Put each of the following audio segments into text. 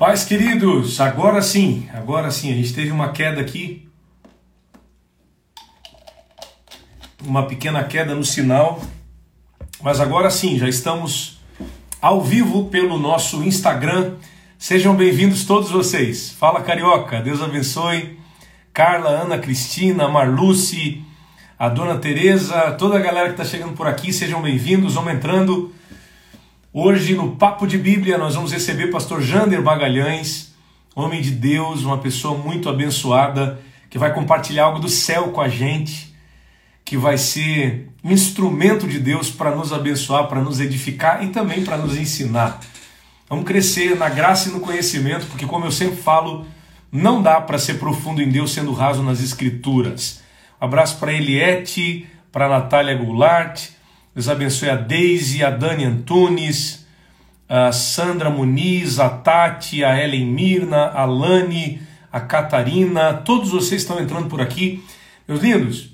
Pais queridos, agora sim, agora sim, a gente teve uma queda aqui, uma pequena queda no sinal, mas agora sim, já estamos ao vivo pelo nosso Instagram. Sejam bem-vindos todos vocês. Fala Carioca, Deus abençoe. Carla, Ana Cristina, Marluce, a Dona Tereza, toda a galera que está chegando por aqui, sejam bem-vindos, vamos entrando. Hoje no Papo de Bíblia nós vamos receber o pastor Jander Bagalhães, homem de Deus, uma pessoa muito abençoada, que vai compartilhar algo do céu com a gente, que vai ser instrumento de Deus para nos abençoar, para nos edificar e também para nos ensinar. Vamos crescer na graça e no conhecimento, porque como eu sempre falo, não dá para ser profundo em Deus sendo raso nas escrituras. Um abraço para Eliette, para Natália Goulart, Deus abençoe a Deise, a Dani Antunes, a Sandra Muniz, a Tati, a Ellen Mirna, a Lani, a Catarina, todos vocês estão entrando por aqui. Meus lindos,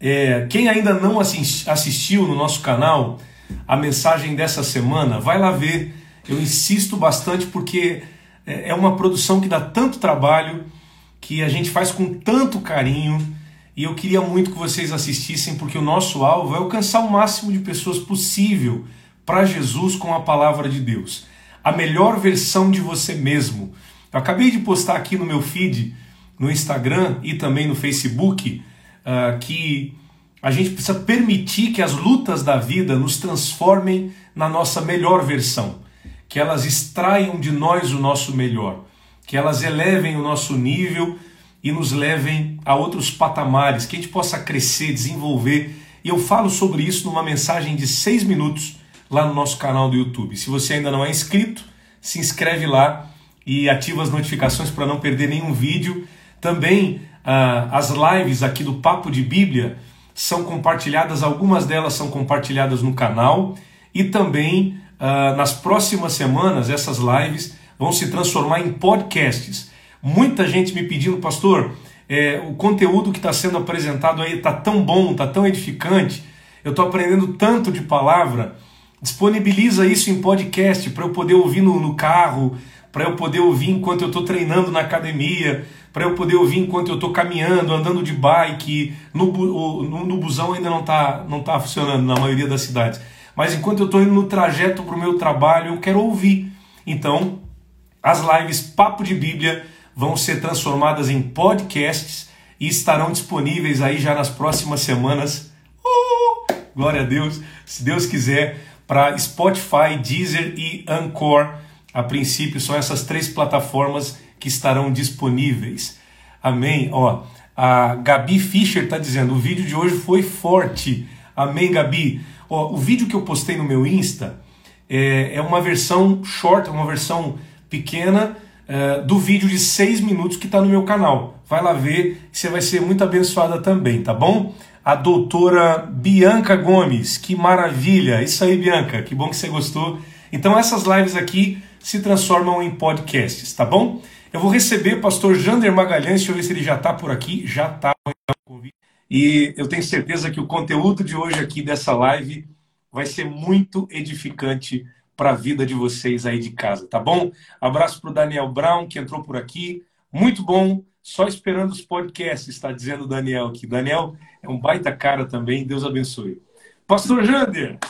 é, quem ainda não assistiu no nosso canal a mensagem dessa semana, vai lá ver. Eu insisto bastante porque é, é uma produção que dá tanto trabalho, que a gente faz com tanto carinho e eu queria muito que vocês assistissem, porque o nosso alvo é alcançar o máximo de pessoas possível para Jesus com a palavra de Deus. A melhor versão de você mesmo. Eu acabei de postar aqui no meu feed, no Instagram e também no Facebook, uh, que a gente precisa permitir que as lutas da vida nos transformem na nossa melhor versão, que elas extraiam de nós o nosso melhor, que elas elevem o nosso nível e nos levem a outros patamares, que a gente possa crescer, desenvolver. E eu falo sobre isso numa mensagem de seis minutos lá no nosso canal do YouTube. Se você ainda não é inscrito, se inscreve lá e ativa as notificações para não perder nenhum vídeo. Também ah, as lives aqui do Papo de Bíblia são compartilhadas, algumas delas são compartilhadas no canal e também ah, nas próximas semanas essas lives vão se transformar em podcasts. Muita gente me pedindo, pastor, é, o conteúdo que está sendo apresentado aí está tão bom, está tão edificante, eu estou aprendendo tanto de palavra. Disponibiliza isso em podcast para eu poder ouvir no, no carro, para eu poder ouvir enquanto eu estou treinando na academia, para eu poder ouvir enquanto eu estou caminhando, andando de bike. No, no, no busão ainda não está não tá funcionando na maioria das cidades. Mas enquanto eu estou indo no trajeto para o meu trabalho, eu quero ouvir. Então, as lives Papo de Bíblia vão ser transformadas em podcasts e estarão disponíveis aí já nas próximas semanas. Uh, glória a Deus, se Deus quiser, para Spotify, Deezer e Anchor. A princípio são essas três plataformas que estarão disponíveis. Amém. Ó, a Gabi Fischer está dizendo: o vídeo de hoje foi forte. Amém, Gabi. Ó, o vídeo que eu postei no meu Insta é, é uma versão short, uma versão pequena uh, do vídeo de 6 minutos que está no meu canal. Vai lá ver, você vai ser muito abençoada também, tá bom? A doutora Bianca Gomes, que maravilha! Isso aí, Bianca, que bom que você gostou. Então, essas lives aqui se transformam em podcasts, tá bom? Eu vou receber o pastor Jander Magalhães, deixa eu ver se ele já está por aqui. Já está. E eu tenho certeza que o conteúdo de hoje aqui dessa live vai ser muito edificante para a vida de vocês aí de casa, tá bom? Abraço para o Daniel Brown, que entrou por aqui. Muito bom, só esperando os podcasts, está dizendo o Daniel aqui. Daniel é um baita cara também, Deus abençoe. Pastor Jander,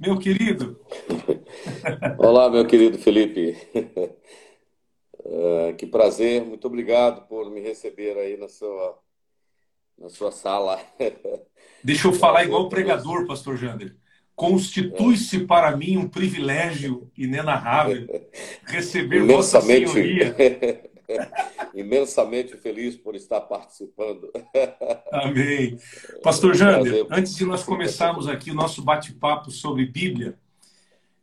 meu querido. Olá, meu querido Felipe. Uh, que prazer, muito obrigado por me receber aí na sua, na sua sala. Deixa eu falar igual o pregador, pastor Jander. Constitui-se para mim um privilégio inenarrável receber imensamente, Vossa Senhoria. imensamente feliz por estar participando. Amém. Pastor Jander, antes de nós começarmos aqui o nosso bate-papo sobre Bíblia,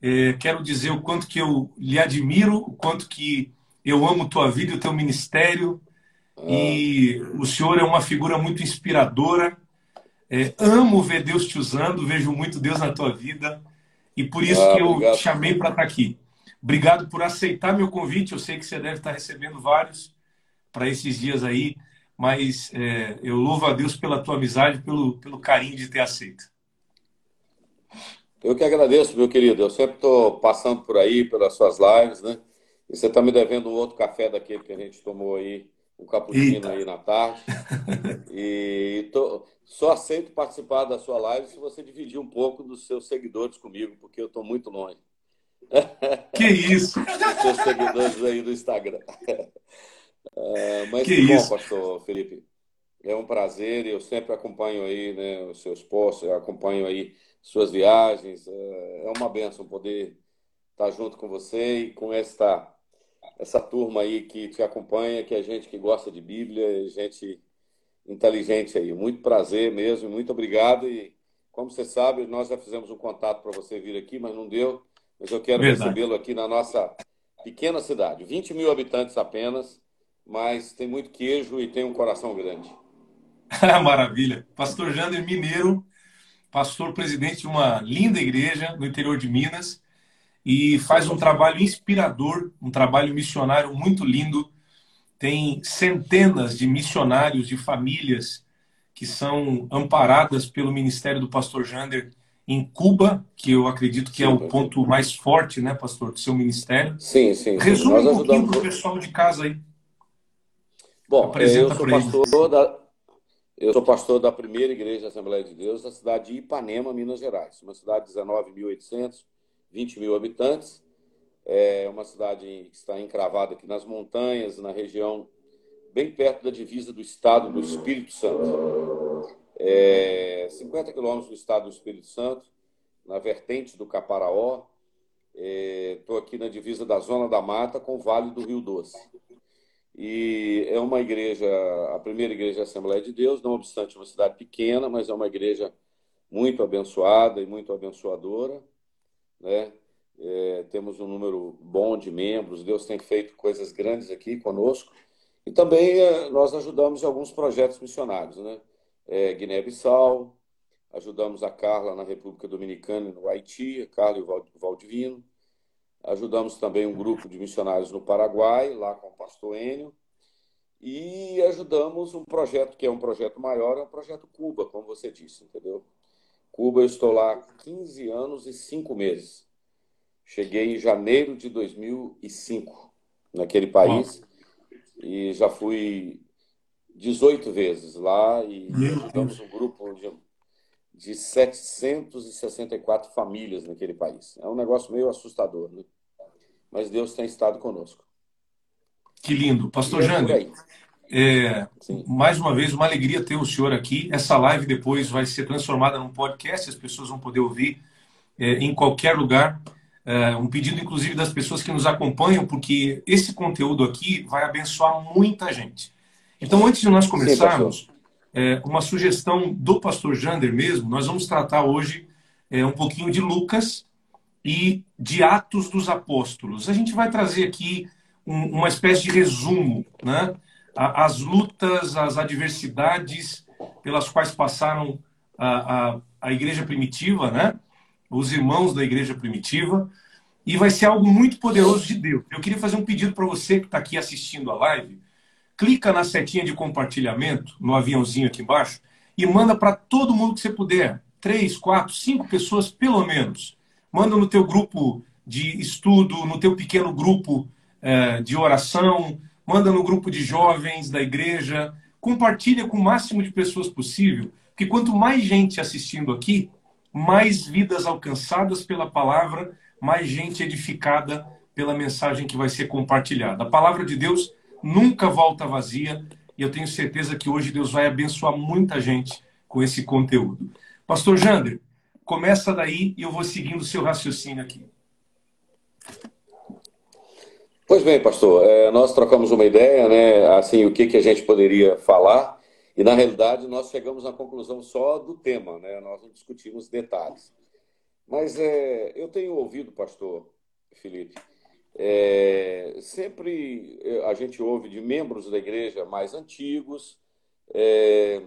é, quero dizer o quanto que eu lhe admiro, o quanto que eu amo tua vida e o teu ministério. Ah. E o senhor é uma figura muito inspiradora é, amo ver Deus te usando, vejo muito Deus na tua vida e por isso ah, que eu obrigado. te chamei para estar tá aqui. Obrigado por aceitar meu convite. Eu sei que você deve estar recebendo vários para esses dias aí, mas é, eu louvo a Deus pela tua amizade, pelo, pelo carinho de ter aceito. Eu que agradeço, meu querido. Eu sempre estou passando por aí, pelas suas lives, né? E você está me devendo um outro café daquele que a gente tomou aí, um cappuccino aí na tarde. E tô, só aceito participar da sua live se você dividir um pouco dos seus seguidores comigo, porque eu estou muito longe. Que isso! Dos seus seguidores aí do Instagram. Uh, mas que, que bom, isso? pastor Felipe. É um prazer e eu sempre acompanho aí né, os seus posts, acompanho aí suas viagens. É, é uma benção poder estar junto com você e com esta essa turma aí que te acompanha, que é gente que gosta de Bíblia, gente inteligente aí. Muito prazer mesmo, muito obrigado. E como você sabe, nós já fizemos um contato para você vir aqui, mas não deu. Mas eu quero recebê-lo aqui na nossa pequena cidade, 20 mil habitantes apenas, mas tem muito queijo e tem um coração grande. Maravilha. Pastor Jander Mineiro, pastor presidente de uma linda igreja no interior de Minas e faz um trabalho inspirador, um trabalho missionário muito lindo. Tem centenas de missionários, de famílias que são amparadas pelo ministério do pastor Jander em Cuba, que eu acredito que é o ponto mais forte, né, pastor, do seu ministério. Sim, sim. Resume um pouquinho para o pessoal de casa aí. Bom, Apresenta eu sou pastor da, eu sou pastor da primeira igreja da Assembleia de Deus da cidade de Ipanema, Minas Gerais. Uma cidade de 19.800, 20 mil habitantes. É uma cidade que está encravada aqui nas montanhas, na região bem perto da divisa do estado do Espírito Santo. É 50 quilômetros do estado do Espírito Santo, na vertente do Caparaó. Estou é, aqui na divisa da Zona da Mata com o Vale do Rio Doce. E é uma igreja, a primeira igreja da Assembleia de Deus, não obstante uma cidade pequena, mas é uma igreja muito abençoada e muito abençoadora. Né? É, temos um número bom de membros, Deus tem feito coisas grandes aqui conosco. E também é, nós ajudamos em alguns projetos missionários, né? É, Guiné-Bissau, ajudamos a Carla na República Dominicana e no Haiti, a Carla e o Valdivino. Ajudamos também um grupo de missionários no Paraguai, lá com o pastor Enio. E ajudamos um projeto que é um projeto maior, é um projeto Cuba, como você disse, entendeu? Cuba, eu estou lá há 15 anos e 5 meses. Cheguei em janeiro de 2005 naquele país e já fui 18 vezes lá e ajudamos um grupo de de 764 famílias naquele país. É um negócio meio assustador, né? Mas Deus tem estado conosco. Que lindo. Pastor é Jander, é, mais uma vez, uma alegria ter o senhor aqui. Essa live depois vai ser transformada num podcast, as pessoas vão poder ouvir é, em qualquer lugar. É, um pedido, inclusive, das pessoas que nos acompanham, porque esse conteúdo aqui vai abençoar muita gente. Então, antes de nós começarmos, Sim, é, uma sugestão do pastor Jander mesmo, nós vamos tratar hoje é, um pouquinho de Lucas e de Atos dos Apóstolos. A gente vai trazer aqui um, uma espécie de resumo, né? As lutas, as adversidades pelas quais passaram a, a, a igreja primitiva, né? Os irmãos da igreja primitiva. E vai ser algo muito poderoso de Deus. Eu queria fazer um pedido para você que está aqui assistindo a live clica na setinha de compartilhamento, no aviãozinho aqui embaixo, e manda para todo mundo que você puder. Três, quatro, cinco pessoas, pelo menos. Manda no teu grupo de estudo, no teu pequeno grupo é, de oração, manda no grupo de jovens da igreja. Compartilha com o máximo de pessoas possível, porque quanto mais gente assistindo aqui, mais vidas alcançadas pela palavra, mais gente edificada pela mensagem que vai ser compartilhada. A palavra de Deus nunca volta vazia e eu tenho certeza que hoje Deus vai abençoar muita gente com esse conteúdo. Pastor Jander, começa daí e eu vou seguindo o seu raciocínio aqui. Pois bem, pastor, é, nós trocamos uma ideia, né? Assim, o que, que a gente poderia falar, e na realidade nós chegamos à conclusão só do tema, né? Nós não discutimos detalhes. Mas é, eu tenho ouvido, pastor Felipe, é, sempre é, a gente ouve de membros da igreja mais antigos, é,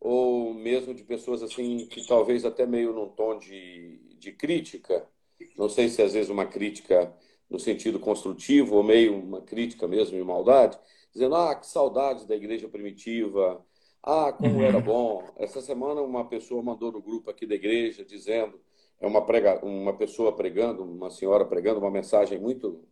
ou mesmo de pessoas assim que talvez até meio num tom de, de crítica, não sei se às vezes uma crítica no sentido construtivo ou meio uma crítica mesmo de maldade, dizendo, ah, que saudades da igreja primitiva, ah, como era uhum. bom. Essa semana uma pessoa mandou no grupo aqui da igreja dizendo é uma, prega, uma pessoa pregando, uma senhora pregando uma mensagem muito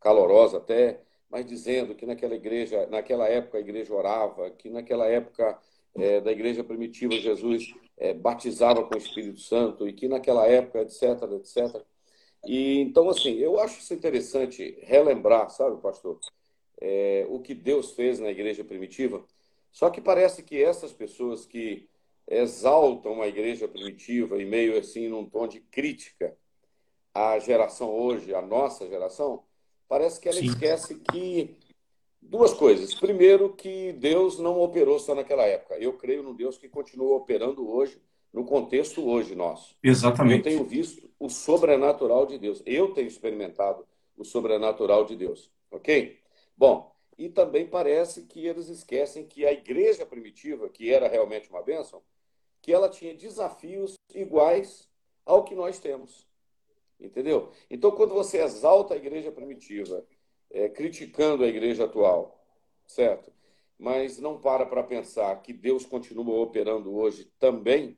calorosa até, mas dizendo que naquela igreja, naquela época a igreja orava, que naquela época é, da igreja primitiva Jesus é, batizava com o Espírito Santo e que naquela época, etc, etc. E então assim, eu acho isso interessante relembrar, sabe, pastor, é, o que Deus fez na igreja primitiva. Só que parece que essas pessoas que exaltam a igreja primitiva e meio assim num tom de crítica à geração hoje, à nossa geração, parece que ela Sim. esquece que duas coisas. Primeiro, que Deus não operou só naquela época. Eu creio no Deus que continua operando hoje, no contexto hoje nosso. Exatamente. Eu tenho visto o sobrenatural de Deus. Eu tenho experimentado o sobrenatural de Deus. Ok? Bom, e também parece que eles esquecem que a igreja primitiva, que era realmente uma bênção, que ela tinha desafios iguais ao que nós temos. Entendeu? Então, quando você exalta a igreja primitiva, é, criticando a igreja atual, certo? Mas não para para pensar que Deus continua operando hoje também,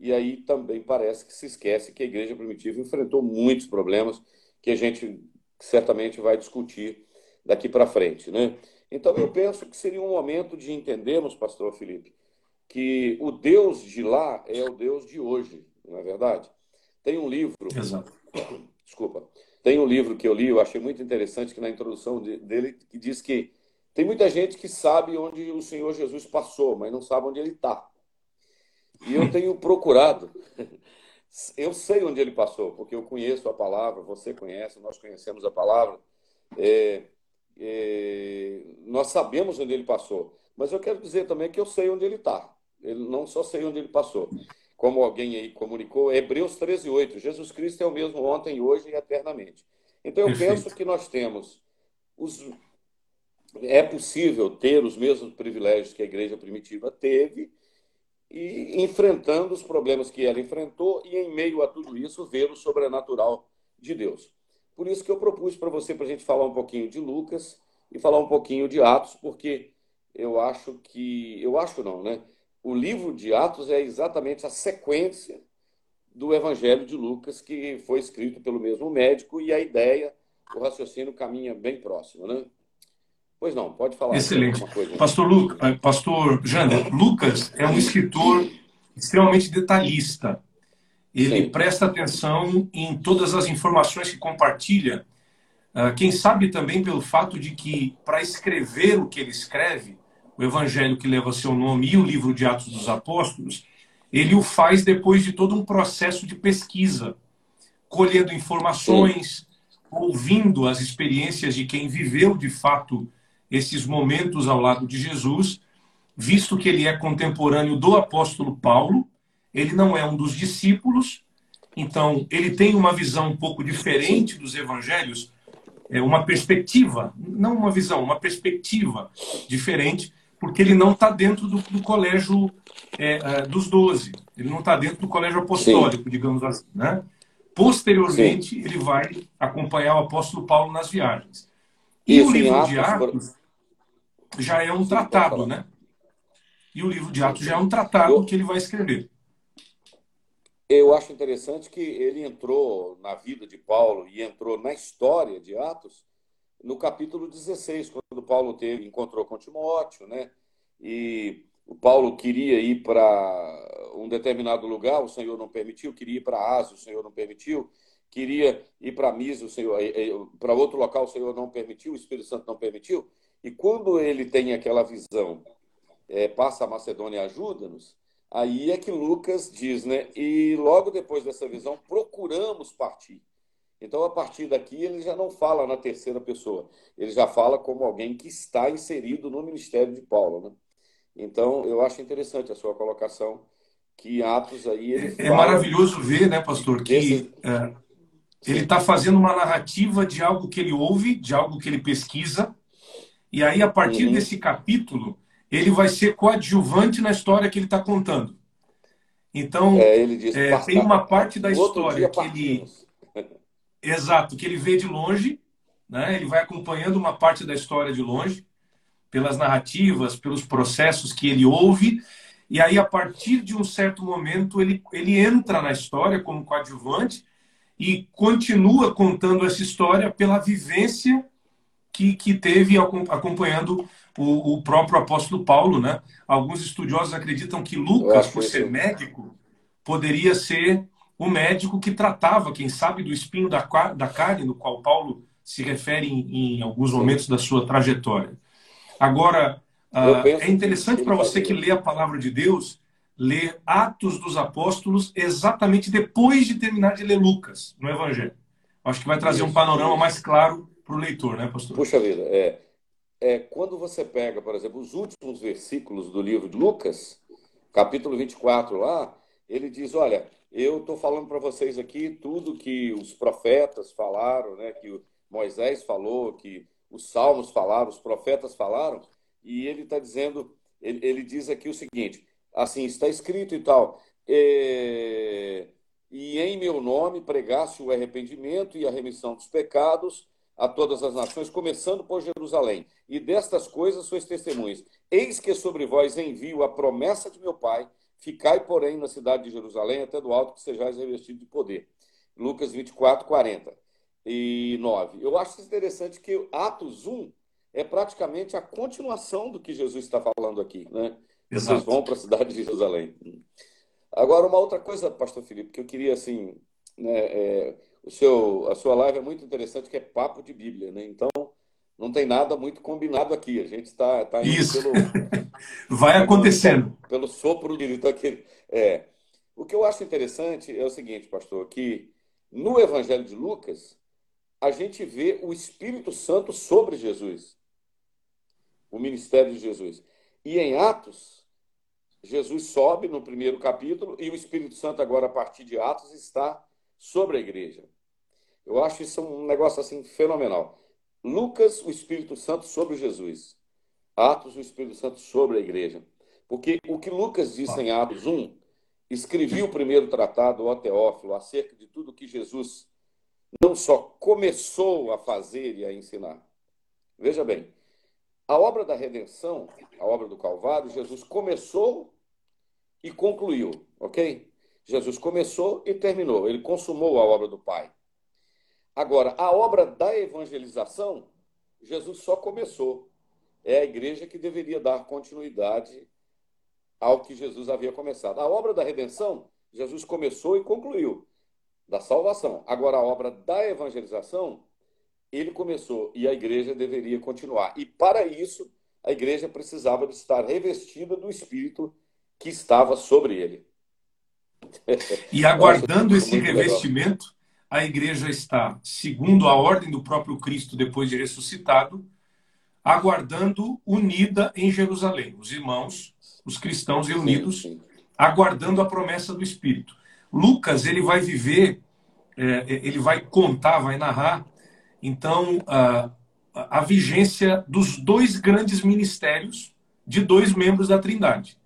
e aí também parece que se esquece que a igreja primitiva enfrentou muitos problemas que a gente certamente vai discutir daqui para frente, né? Então eu penso que seria um momento de entendermos, pastor Felipe, que o Deus de lá é o Deus de hoje, não é verdade? Tem um livro. Exato. Desculpa. Tem um livro que eu li, eu achei muito interessante, que na introdução dele que diz que tem muita gente que sabe onde o Senhor Jesus passou, mas não sabe onde ele está. E eu tenho procurado. Eu sei onde ele passou, porque eu conheço a palavra, você conhece, nós conhecemos a palavra. É, é, nós sabemos onde ele passou. Mas eu quero dizer também que eu sei onde ele está. Ele não só sei onde ele passou como alguém aí comunicou, Hebreus 13, 8. Jesus Cristo é o mesmo ontem, hoje e eternamente. Então, eu Perfeito. penso que nós temos os. É possível ter os mesmos privilégios que a igreja primitiva teve e enfrentando os problemas que ela enfrentou e, em meio a tudo isso, ver o sobrenatural de Deus. Por isso que eu propus para você, para a gente falar um pouquinho de Lucas e falar um pouquinho de Atos, porque eu acho que. Eu acho não, né? o livro de Atos é exatamente a sequência do Evangelho de Lucas, que foi escrito pelo mesmo médico, e a ideia, o raciocínio caminha bem próximo, né? Pois não, pode falar. Excelente. Coisa, pastor, Lu, eh, pastor Jander, Lucas é um escritor extremamente detalhista. Ele Sim. presta atenção em todas as informações que compartilha. Ah, quem sabe também pelo fato de que, para escrever o que ele escreve, o evangelho que leva seu nome e o livro de Atos dos Apóstolos, ele o faz depois de todo um processo de pesquisa, colhendo informações, ouvindo as experiências de quem viveu de fato esses momentos ao lado de Jesus, visto que ele é contemporâneo do apóstolo Paulo, ele não é um dos discípulos, então ele tem uma visão um pouco diferente dos evangelhos, é uma perspectiva, não uma visão, uma perspectiva diferente porque ele não está dentro do, do colégio é, é, dos doze. Ele não está dentro do colégio apostólico, Sim. digamos assim. Né? Posteriormente, Sim. ele vai acompanhar o apóstolo Paulo nas viagens. E Isso, o livro Atos, de Atos já é um tratado, né? E o livro de Atos já é um tratado que ele vai escrever. Eu acho interessante que ele entrou na vida de Paulo e entrou na história de Atos no capítulo 16, quando Paulo teve, encontrou com Timóteo, né? E o Paulo queria ir para um determinado lugar, o Senhor não permitiu, queria ir para Ásia, o Senhor não permitiu, queria ir para Misa, o Senhor para outro local, o Senhor não permitiu, o Espírito Santo não permitiu. E quando ele tem aquela visão, é, passa a Macedônia ajuda-nos, aí é que Lucas diz, né? E logo depois dessa visão, procuramos partir. Então, a partir daqui, ele já não fala na terceira pessoa, ele já fala como alguém que está inserido no ministério de Paulo. Né? Então, eu acho interessante a sua colocação, que Atos aí. Ele é, é maravilhoso ver, né, pastor, que desse... é, ele está fazendo uma narrativa de algo que ele ouve, de algo que ele pesquisa, e aí, a partir uhum. desse capítulo, ele vai ser coadjuvante na história que ele está contando. Então, é, diz, é, tem uma parte da história que ele Exato, que ele vê de longe, né? ele vai acompanhando uma parte da história de longe, pelas narrativas, pelos processos que ele ouve, e aí, a partir de um certo momento, ele, ele entra na história como coadjuvante, e continua contando essa história pela vivência que, que teve acompanhando o, o próprio apóstolo Paulo. Né? Alguns estudiosos acreditam que Lucas, por ser médico, poderia ser o médico que tratava, quem sabe, do espinho da, da carne, no qual Paulo se refere em, em alguns momentos da sua trajetória. Agora, uh, é interessante para você que lê a palavra de Deus, ler Atos dos Apóstolos exatamente depois de terminar de ler Lucas no Evangelho. Acho que vai trazer um panorama mais claro para o leitor, né, pastor? Puxa vida, é, é, quando você pega, por exemplo, os últimos versículos do livro de Lucas, capítulo 24 lá, ele diz, olha, eu estou falando para vocês aqui tudo que os profetas falaram, né, que Moisés falou, que os salmos falaram, os profetas falaram, e ele está dizendo, ele, ele, diz aqui o seguinte, assim, está escrito e tal, é, e em meu nome pregasse o arrependimento e a remissão dos pecados a todas as nações, começando por Jerusalém. E destas coisas sois testemunhas. Eis que sobre vós envio a promessa de meu Pai, Ficai, porém, na cidade de Jerusalém, até do alto que sejais revestido de poder. Lucas 24, 40 e 9. Eu acho interessante que Atos 1 é praticamente a continuação do que Jesus está falando aqui. Né? Exato. Vocês vão para a cidade de Jerusalém. Agora, uma outra coisa, pastor Felipe, que eu queria, assim, né, é, o seu, a sua live é muito interessante, que é papo de Bíblia, né? Então, não tem nada muito combinado aqui. A gente está tá indo Isso. pelo. Vai acontecendo. Pelo, sopro de então, aquele. É. O que eu acho interessante é o seguinte, pastor, que no Evangelho de Lucas, a gente vê o Espírito Santo sobre Jesus, o ministério de Jesus. E em Atos, Jesus sobe no primeiro capítulo e o Espírito Santo, agora a partir de Atos, está sobre a igreja. Eu acho isso um negócio assim fenomenal. Lucas, o Espírito Santo sobre Jesus. Atos, o Espírito Santo sobre a igreja. Porque o que Lucas disse em Atos 1, escrevi o primeiro tratado, o Teófilo, acerca de tudo que Jesus não só começou a fazer e a ensinar. Veja bem, a obra da redenção, a obra do Calvário, Jesus começou e concluiu, ok? Jesus começou e terminou, ele consumou a obra do Pai. Agora, a obra da evangelização, Jesus só começou. É a igreja que deveria dar continuidade ao que Jesus havia começado. A obra da redenção, Jesus começou e concluiu, da salvação. Agora, a obra da evangelização, ele começou e a igreja deveria continuar. E para isso, a igreja precisava de estar revestida do Espírito que estava sobre ele. E aguardando esse revestimento, a igreja está, segundo a ordem do próprio Cristo depois de ressuscitado, aguardando unida em Jerusalém. Os irmãos, os cristãos reunidos, aguardando a promessa do Espírito. Lucas, ele vai viver, é, ele vai contar, vai narrar, então, a, a vigência dos dois grandes ministérios de dois membros da Trindade.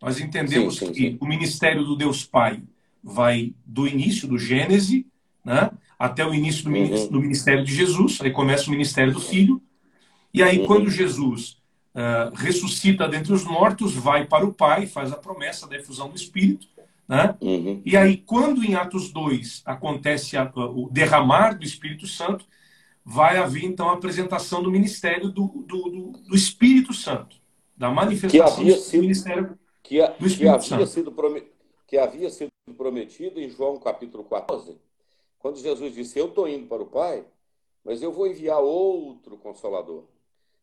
Nós entendemos sim, sim, que sim. o ministério do Deus Pai vai do início do Gênesis né? até o início do, uhum. do, ministério de Jesus, aí começa o ministério do Filho, e aí uhum. quando Jesus uh, ressuscita dentre os mortos, vai para o Pai, faz a promessa da efusão do Espírito, né? Uhum. e aí quando em Atos 2 acontece a, o derramar do Espírito Santo, vai haver então a apresentação do ministério do, do, do Espírito Santo, da manifestação do sido, ministério que, a, que havia. Sido que havia sido prometido em João capítulo 14, quando Jesus disse: Eu estou indo para o Pai, mas eu vou enviar outro consolador.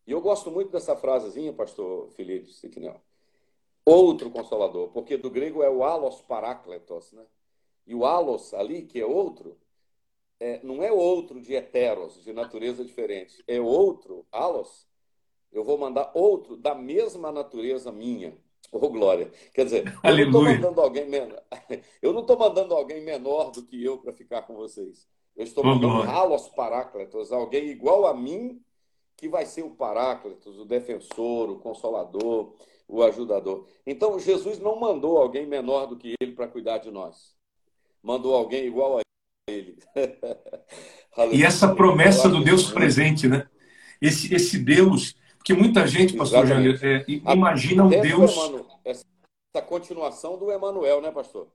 E eu gosto muito dessa frasezinha, pastor Felipe Siquinel. Outro consolador, porque do grego é o alos parácletos, né? E o alos ali, que é outro, é, não é outro de heteros, de natureza diferente. É outro, alos. Eu vou mandar outro da mesma natureza minha. Ô, oh, Glória. Quer dizer, eu não estou mandando alguém menor. Eu não estou mandando alguém menor do que eu para ficar com vocês. Eu estou oh, mandando halos paráclitos, alguém igual a mim, que vai ser o paráclitos, o defensor, o consolador, o ajudador. Então, Jesus não mandou alguém menor do que ele para cuidar de nós. Mandou alguém igual a ele. e essa promessa do Deus presente, né? Esse, esse Deus porque muita gente, pastor Janeiro, é, imagina um Deus. essa continuação do Emanuel, né, pastor?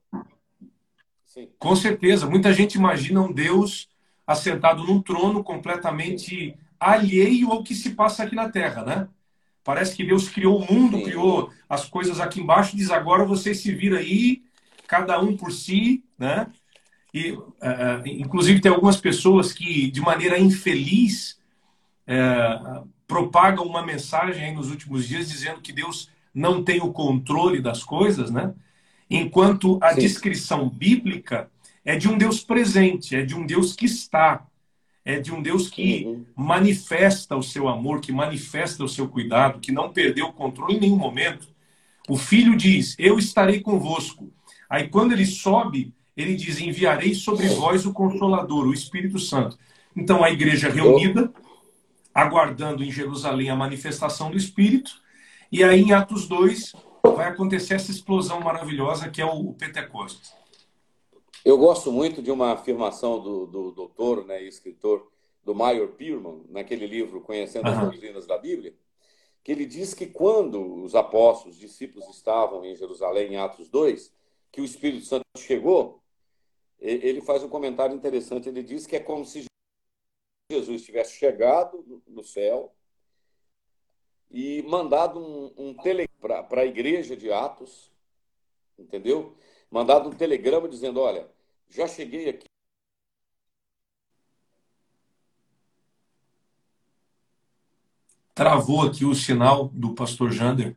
Sim. Com certeza. Muita gente imagina um Deus assentado num trono completamente alheio ao que se passa aqui na Terra, né? Parece que Deus criou o mundo, Sim. criou as coisas aqui embaixo, diz agora vocês se viram aí, cada um por si, né? E, uh, inclusive, tem algumas pessoas que, de maneira infeliz, uh, propagam uma mensagem aí nos últimos dias dizendo que Deus não tem o controle das coisas, né? Enquanto a Sim. descrição bíblica é de um Deus presente, é de um Deus que está, é de um Deus que uhum. manifesta o seu amor, que manifesta o seu cuidado, que não perdeu o controle em nenhum momento. O filho diz: Eu estarei convosco. Aí, quando ele sobe, ele diz: Enviarei sobre vós o Consolador, o Espírito Santo. Então, a igreja reunida, aguardando em Jerusalém a manifestação do Espírito, e aí em Atos 2 vai acontecer essa explosão maravilhosa que é o Pentecostes. Eu gosto muito de uma afirmação do, do doutor né, escritor do Meyer Pierman, naquele livro Conhecendo as Doutrinas da Bíblia, que ele diz que quando os apóstolos, os discípulos estavam em Jerusalém, em Atos 2, que o Espírito Santo chegou, ele faz um comentário interessante. Ele diz que é como se Jesus tivesse chegado no céu e mandado um, um telegrama para a igreja de Atos, entendeu? Mandado um telegrama dizendo: Olha, já cheguei aqui. Travou aqui o sinal do pastor Jander.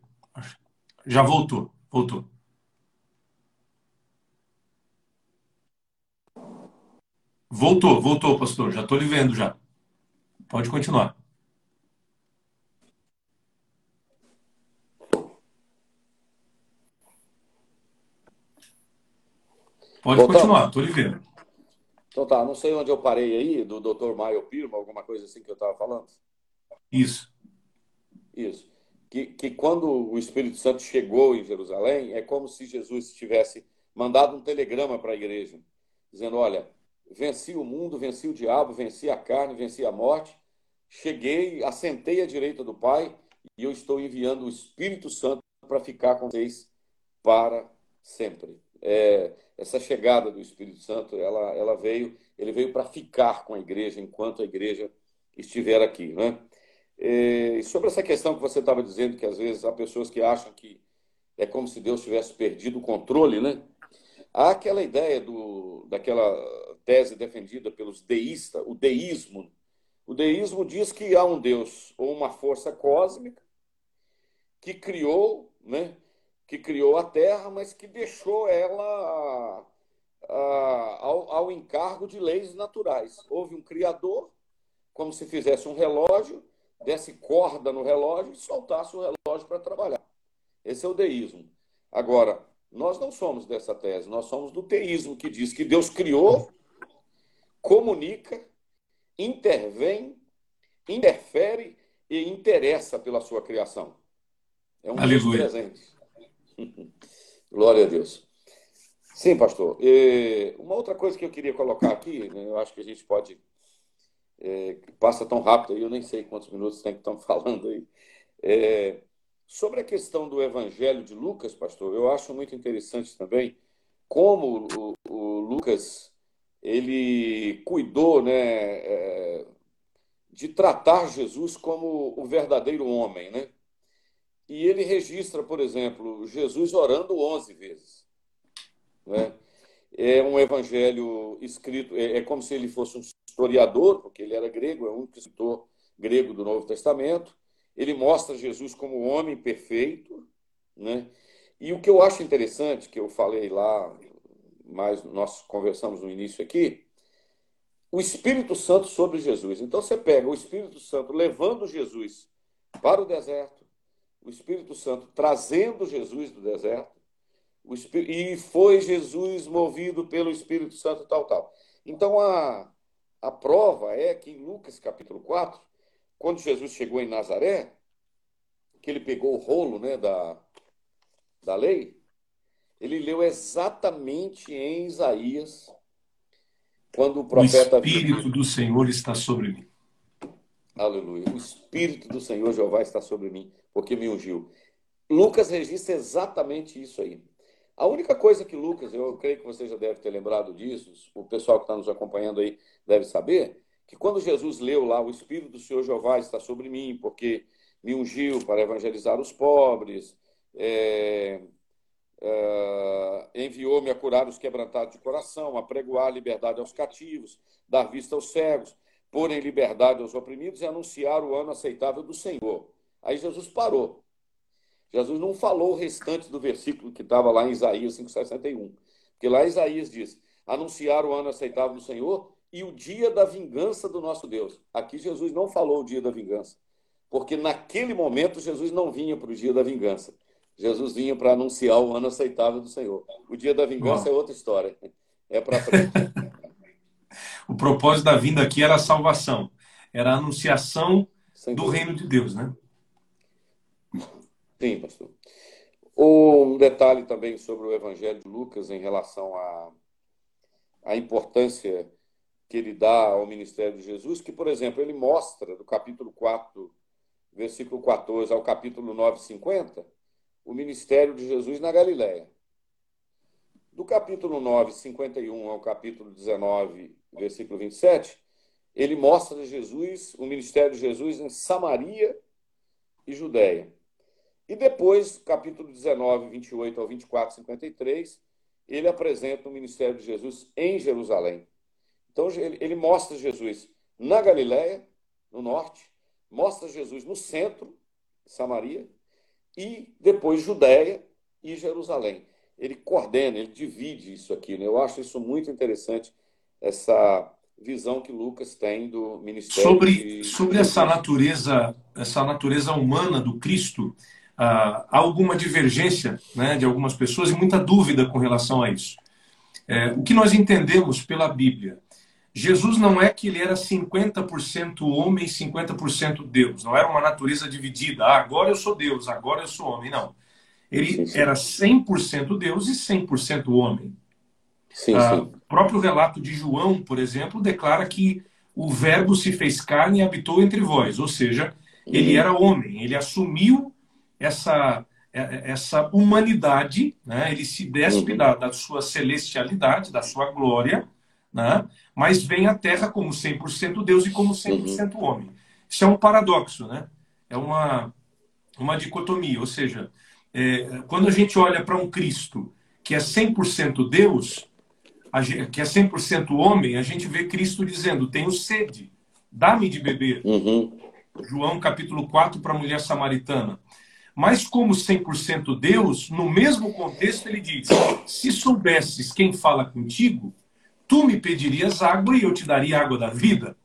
Já voltou, voltou. Voltou, voltou, pastor. Já estou lhe vendo já. Pode continuar. Pode Voltamos. continuar, estou lhe vendo. Então tá, não sei onde eu parei aí, do Dr. Maio Pirma, alguma coisa assim que eu estava falando. Isso. Isso. Que, que quando o Espírito Santo chegou em Jerusalém, é como se Jesus tivesse mandado um telegrama para a igreja, dizendo: Olha, venci o mundo, venci o diabo, venci a carne, venci a morte, cheguei, assentei à direita do Pai e eu estou enviando o Espírito Santo para ficar com vocês para sempre. É, essa chegada do Espírito Santo, ela, ela veio, ele veio para ficar com a igreja enquanto a igreja estiver aqui, né? É, e sobre essa questão que você estava dizendo, que às vezes há pessoas que acham que é como se Deus tivesse perdido o controle, né? Há aquela ideia do, daquela tese defendida pelos deístas, o deísmo. O deísmo diz que há um Deus ou uma força cósmica que criou, né, que criou a Terra, mas que deixou ela ao, ao encargo de leis naturais. Houve um criador, como se fizesse um relógio, desse corda no relógio e soltasse o relógio para trabalhar. Esse é o deísmo. Agora, nós não somos dessa tese, nós somos do teísmo, que diz que Deus criou comunica, intervém, interfere e interessa pela sua criação. É um Aleluia. presente. Glória a Deus. Sim, pastor. E uma outra coisa que eu queria colocar aqui, né, eu acho que a gente pode. É, passa tão rápido aí, eu nem sei quantos minutos tem que estão falando aí. É, sobre a questão do Evangelho de Lucas, pastor, eu acho muito interessante também como o, o Lucas ele cuidou né, é, de tratar Jesus como o verdadeiro homem. Né? E ele registra, por exemplo, Jesus orando 11 vezes. Né? É um evangelho escrito, é, é como se ele fosse um historiador, porque ele era grego, é único escritor grego do Novo Testamento. Ele mostra Jesus como homem perfeito. Né? E o que eu acho interessante, que eu falei lá mas nós conversamos no início aqui, o Espírito Santo sobre Jesus. Então você pega o Espírito Santo levando Jesus para o deserto, o Espírito Santo trazendo Jesus do deserto, e foi Jesus movido pelo Espírito Santo, tal, tal. Então a, a prova é que em Lucas capítulo 4, quando Jesus chegou em Nazaré, que ele pegou o rolo né, da, da lei, ele leu exatamente em Isaías, quando o profeta. O Espírito do Senhor está sobre mim. Aleluia. O Espírito do Senhor Jeová está sobre mim, porque me ungiu. Lucas registra exatamente isso aí. A única coisa que Lucas, eu creio que você já deve ter lembrado disso, o pessoal que está nos acompanhando aí deve saber, que quando Jesus leu lá, o Espírito do Senhor Jeová está sobre mim, porque me ungiu para evangelizar os pobres, é, é, enviou-me a curar os quebrantados de coração, a pregoar liberdade aos cativos, dar vista aos cegos, pôr em liberdade aos oprimidos e anunciar o ano aceitável do Senhor. Aí Jesus parou. Jesus não falou o restante do versículo que estava lá em Isaías 5,61. Porque lá Isaías diz: anunciar o ano aceitável do Senhor e o dia da vingança do nosso Deus. Aqui Jesus não falou o dia da vingança, porque naquele momento Jesus não vinha para o dia da vingança. Jesus vinha para anunciar o ano aceitável do Senhor. O dia da vingança é outra história. É para frente. o propósito da vinda aqui era a salvação, era a anunciação do reino de Deus, né? Sim, pastor. Um detalhe também sobre o Evangelho de Lucas em relação à, à importância que ele dá ao ministério de Jesus, que, por exemplo, ele mostra do capítulo 4, versículo 14 ao capítulo 9, 50, o ministério de Jesus na Galiléia. Do capítulo 9, 51 ao capítulo 19, versículo 27, ele mostra Jesus, o ministério de Jesus em Samaria e Judéia. E depois, capítulo 19, 28 ao 24, 53, ele apresenta o ministério de Jesus em Jerusalém. Então, ele, mostra Jesus na Galiléia, no norte, mostra Jesus no centro, Samaria, e depois Judéia e Jerusalém. Ele coordena, ele divide isso aqui. Né? Eu acho isso muito interessante, essa visão que Lucas tem do ministério. Sobre, de... sobre essa natureza, essa natureza humana do Cristo, ah, há alguma divergência né, de algumas pessoas e muita dúvida com relação a isso. É, o que nós entendemos pela Bíblia? Jesus não é que ele era 50% homem e 50% Deus. Não era uma natureza dividida. Ah, agora eu sou Deus, agora eu sou homem. Não. Ele era 100% Deus e 100% homem. Sim, ah, O próprio relato de João, por exemplo, declara que o Verbo se fez carne e habitou entre vós. Ou seja, ele uhum. era homem. Ele assumiu essa, é, é, essa humanidade, né? ele se despe uhum. da, da, sua celestialidade, da sua glória, né? mas vem à Terra como 100% Deus e como 100% uhum. homem. Isso é um paradoxo, né? é uma, uma dicotomia, ou seja, é, quando a gente olha para um Cristo que é 100% Deus, que é 100% homem, a gente vê Cristo dizendo: Tenho sede, dá-me de beber. Uhum. João capítulo 4 para a mulher samaritana. Mas, como 100% Deus, no mesmo contexto, ele diz: Se soubesses quem fala contigo, tu me pedirias água e eu te daria água da vida.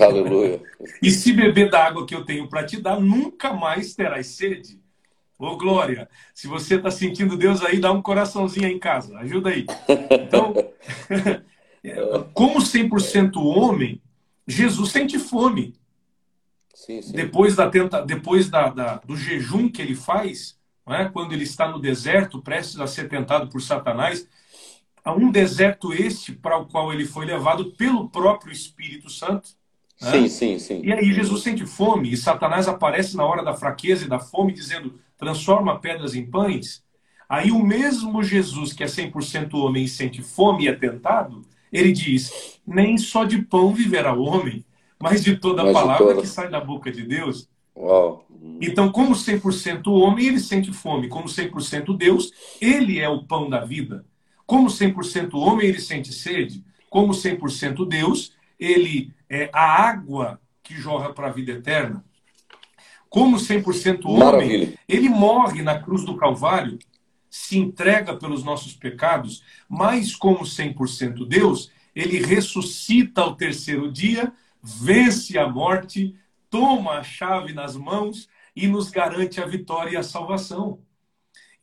Aleluia. e se beber da água que eu tenho para te dar, nunca mais terás sede. Ô, Glória, se você está sentindo Deus aí, dá um coraçãozinho aí em casa. Ajuda aí. Então, como 100% homem, Jesus sente fome. Sim, sim. Depois, da tenta... Depois da, da, do jejum que ele faz, é? quando ele está no deserto, prestes a ser tentado por Satanás, há um deserto este para o qual ele foi levado pelo próprio Espírito Santo. É? Sim, sim, sim. E aí Jesus sente fome e Satanás aparece na hora da fraqueza e da fome, dizendo: transforma pedras em pães. Aí o mesmo Jesus, que é 100% homem e sente fome e é tentado, ele diz: nem só de pão viverá o homem, mas de toda a palavra toda... que sai da boca de Deus. Uau. Então, como 100% homem, ele sente fome. Como 100% Deus, ele é o pão da vida. Como 100% homem, ele sente sede. Como 100% Deus, ele é a água que jorra para a vida eterna. Como 100% homem, Maravilha. ele morre na cruz do Calvário, se entrega pelos nossos pecados, mas como 100% Deus, ele ressuscita ao terceiro dia vence a morte, toma a chave nas mãos e nos garante a vitória e a salvação.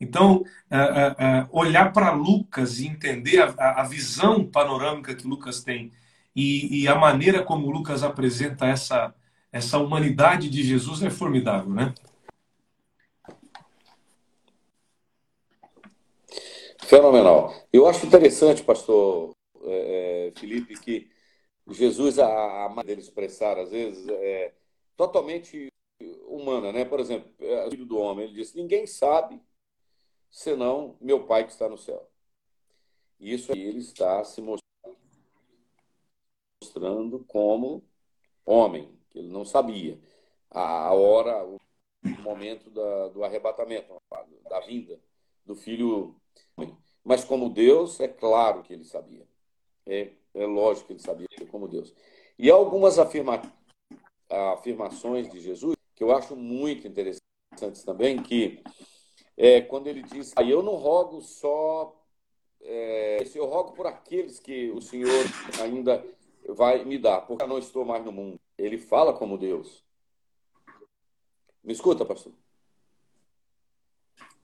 Então, é, é, é, olhar para Lucas e entender a, visão panorâmica que Lucas tem e, a maneira como Lucas apresenta essa, essa humanidade de Jesus é formidável, né? Fenomenal. Eu acho interessante, pastor é, Felipe, que Jesus, a, a maneira dele expressar, às vezes, é totalmente humana, né? Por exemplo, o filho do homem, ele disse: ninguém sabe senão meu Pai que está no céu. Isso ele está se mostrando como homem, que ele não sabia a hora, o momento da, do arrebatamento, da vinda do filho. Mas como Deus, é claro que ele sabia. É, é lógico que ele sabia como Deus. E algumas afirma, afirmações de Jesus que eu acho muito interessantes também, que é, quando ele diz, ah, eu não rogo só é, eu rogo por aqueles que o Senhor ainda vai me dar, porque eu não estou mais no mundo. Ele fala como Deus. Me escuta, pastor?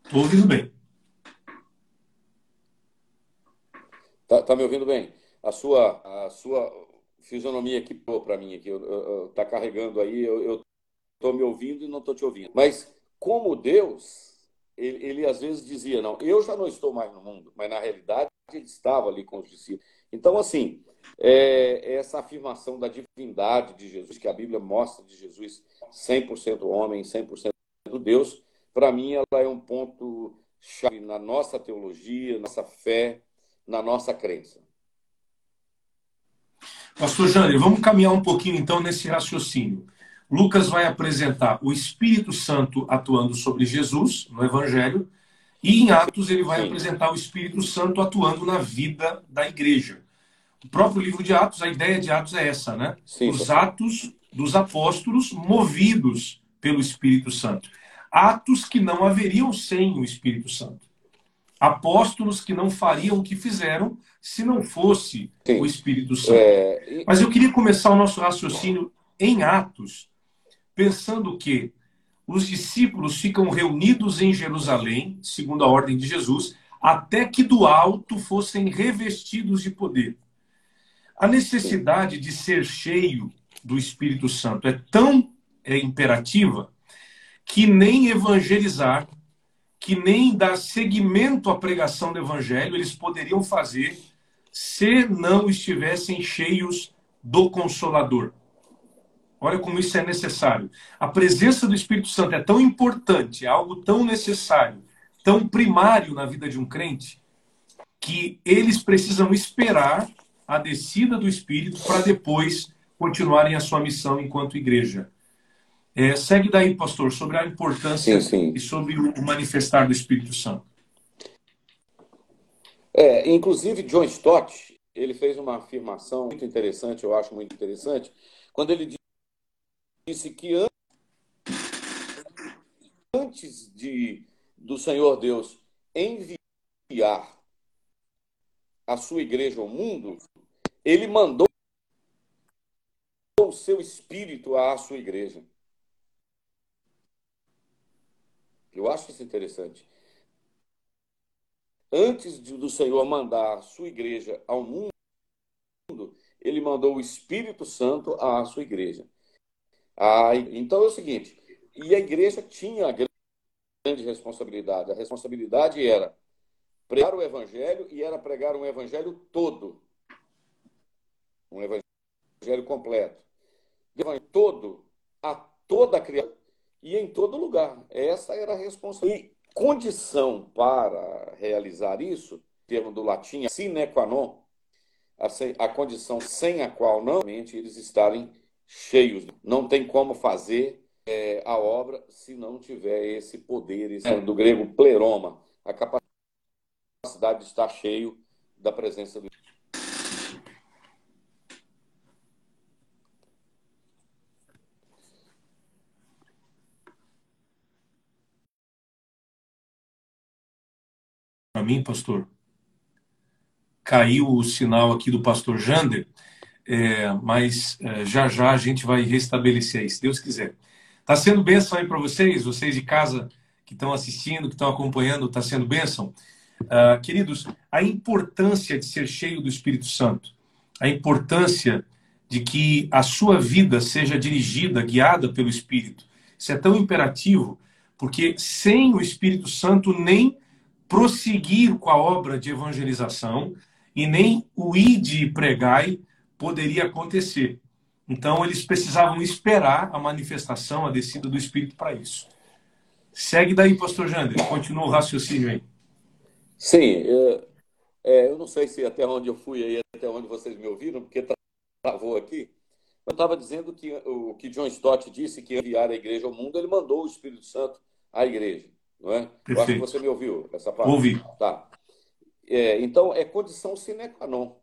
Estou ouvindo bem. Tá, tá, me ouvindo bem? A sua, a sua fisionomia aqui para mim aqui, está carregando aí, eu estou me ouvindo e não estou te ouvindo. Mas como Deus, ele, ele às vezes dizia, não, eu já não estou mais no mundo, mas na realidade ele estava ali com os discípulos. Então, assim, é, essa afirmação da divindade de Jesus, que a Bíblia mostra de Jesus 100% homem, 100% Deus, para mim ela é um ponto chave na nossa teologia, na nossa fé, na nossa crença. Pastor Jair, vamos caminhar um pouquinho então nesse raciocínio. Lucas vai apresentar o Espírito Santo atuando sobre Jesus no Evangelho, e em Atos ele vai Sim. apresentar o Espírito Santo atuando na vida da igreja. O próprio livro de Atos, a ideia de Atos é essa, né? Sim, Os atos dos apóstolos movidos pelo Espírito Santo. Atos que não haveriam sem o Espírito Santo. Apóstolos que não fariam o que fizeram se não fosse Sim. o Espírito Santo. É... Mas eu queria começar o nosso raciocínio em Atos, pensando que os discípulos ficam reunidos em Jerusalém, segundo a ordem de Jesus, até que do alto fossem revestidos de poder. A necessidade de ser cheio do Espírito Santo é tão é, imperativa que nem evangelizar, que nem dar seguimento à pregação do evangelho eles poderiam fazer se não estivessem cheios do Consolador. Olha como isso é necessário. A presença do Espírito Santo é tão importante, é algo tão necessário, tão primário na vida de um crente, que eles precisam esperar a descida do Espírito para depois continuarem a sua missão enquanto igreja. É, segue daí, pastor, sobre a importância sim, sim. e sobre o manifestar do Espírito Santo. É, inclusive, John Stott, ele fez uma afirmação muito interessante, eu acho muito interessante, quando ele disse que antes de do Senhor Deus enviar a sua igreja ao mundo, ele mandou o seu espírito à sua igreja. Eu acho isso interessante. Antes de, do Senhor mandar a sua igreja ao mundo, ele mandou o Espírito Santo à sua igreja. Ah, então é o seguinte, e a igreja tinha a grande responsabilidade. A responsabilidade era pregar o evangelho e era pregar um evangelho todo. Um evangelho completo. Evangelho todo a toda a e em todo lugar. Essa era a responsabilidade. E condição para realizar isso, termo do latim, sine qua non, a condição sem a qual não eles estarem cheios. Não tem como fazer é, a obra se não tiver esse poder, esse, é. do grego pleroma, a capacidade de estar cheio da presença do Para mim, pastor, caiu o sinal aqui do pastor Jander é, mas é, já já a gente vai restabelecer aí, se Deus quiser. Está sendo bênção aí para vocês, vocês de casa que estão assistindo, que estão acompanhando, está sendo bênção? Uh, queridos, a importância de ser cheio do Espírito Santo, a importância de que a sua vida seja dirigida, guiada pelo Espírito. Isso é tão imperativo, porque sem o Espírito Santo nem prosseguir com a obra de evangelização e nem o ir e pregai poderia acontecer. Então, eles precisavam esperar a manifestação, a descida do Espírito para isso. Segue daí, pastor Jander, continua o raciocínio aí. Sim, eu, é, eu não sei se até onde eu fui aí, até onde vocês me ouviram, porque travou aqui. Eu estava dizendo que o que John Stott disse que enviar a igreja ao mundo, ele mandou o Espírito Santo à igreja, não é? Perfeito. Eu acho que você me ouviu essa parte. Ouvi. Tá. É, então, é condição sine qua non.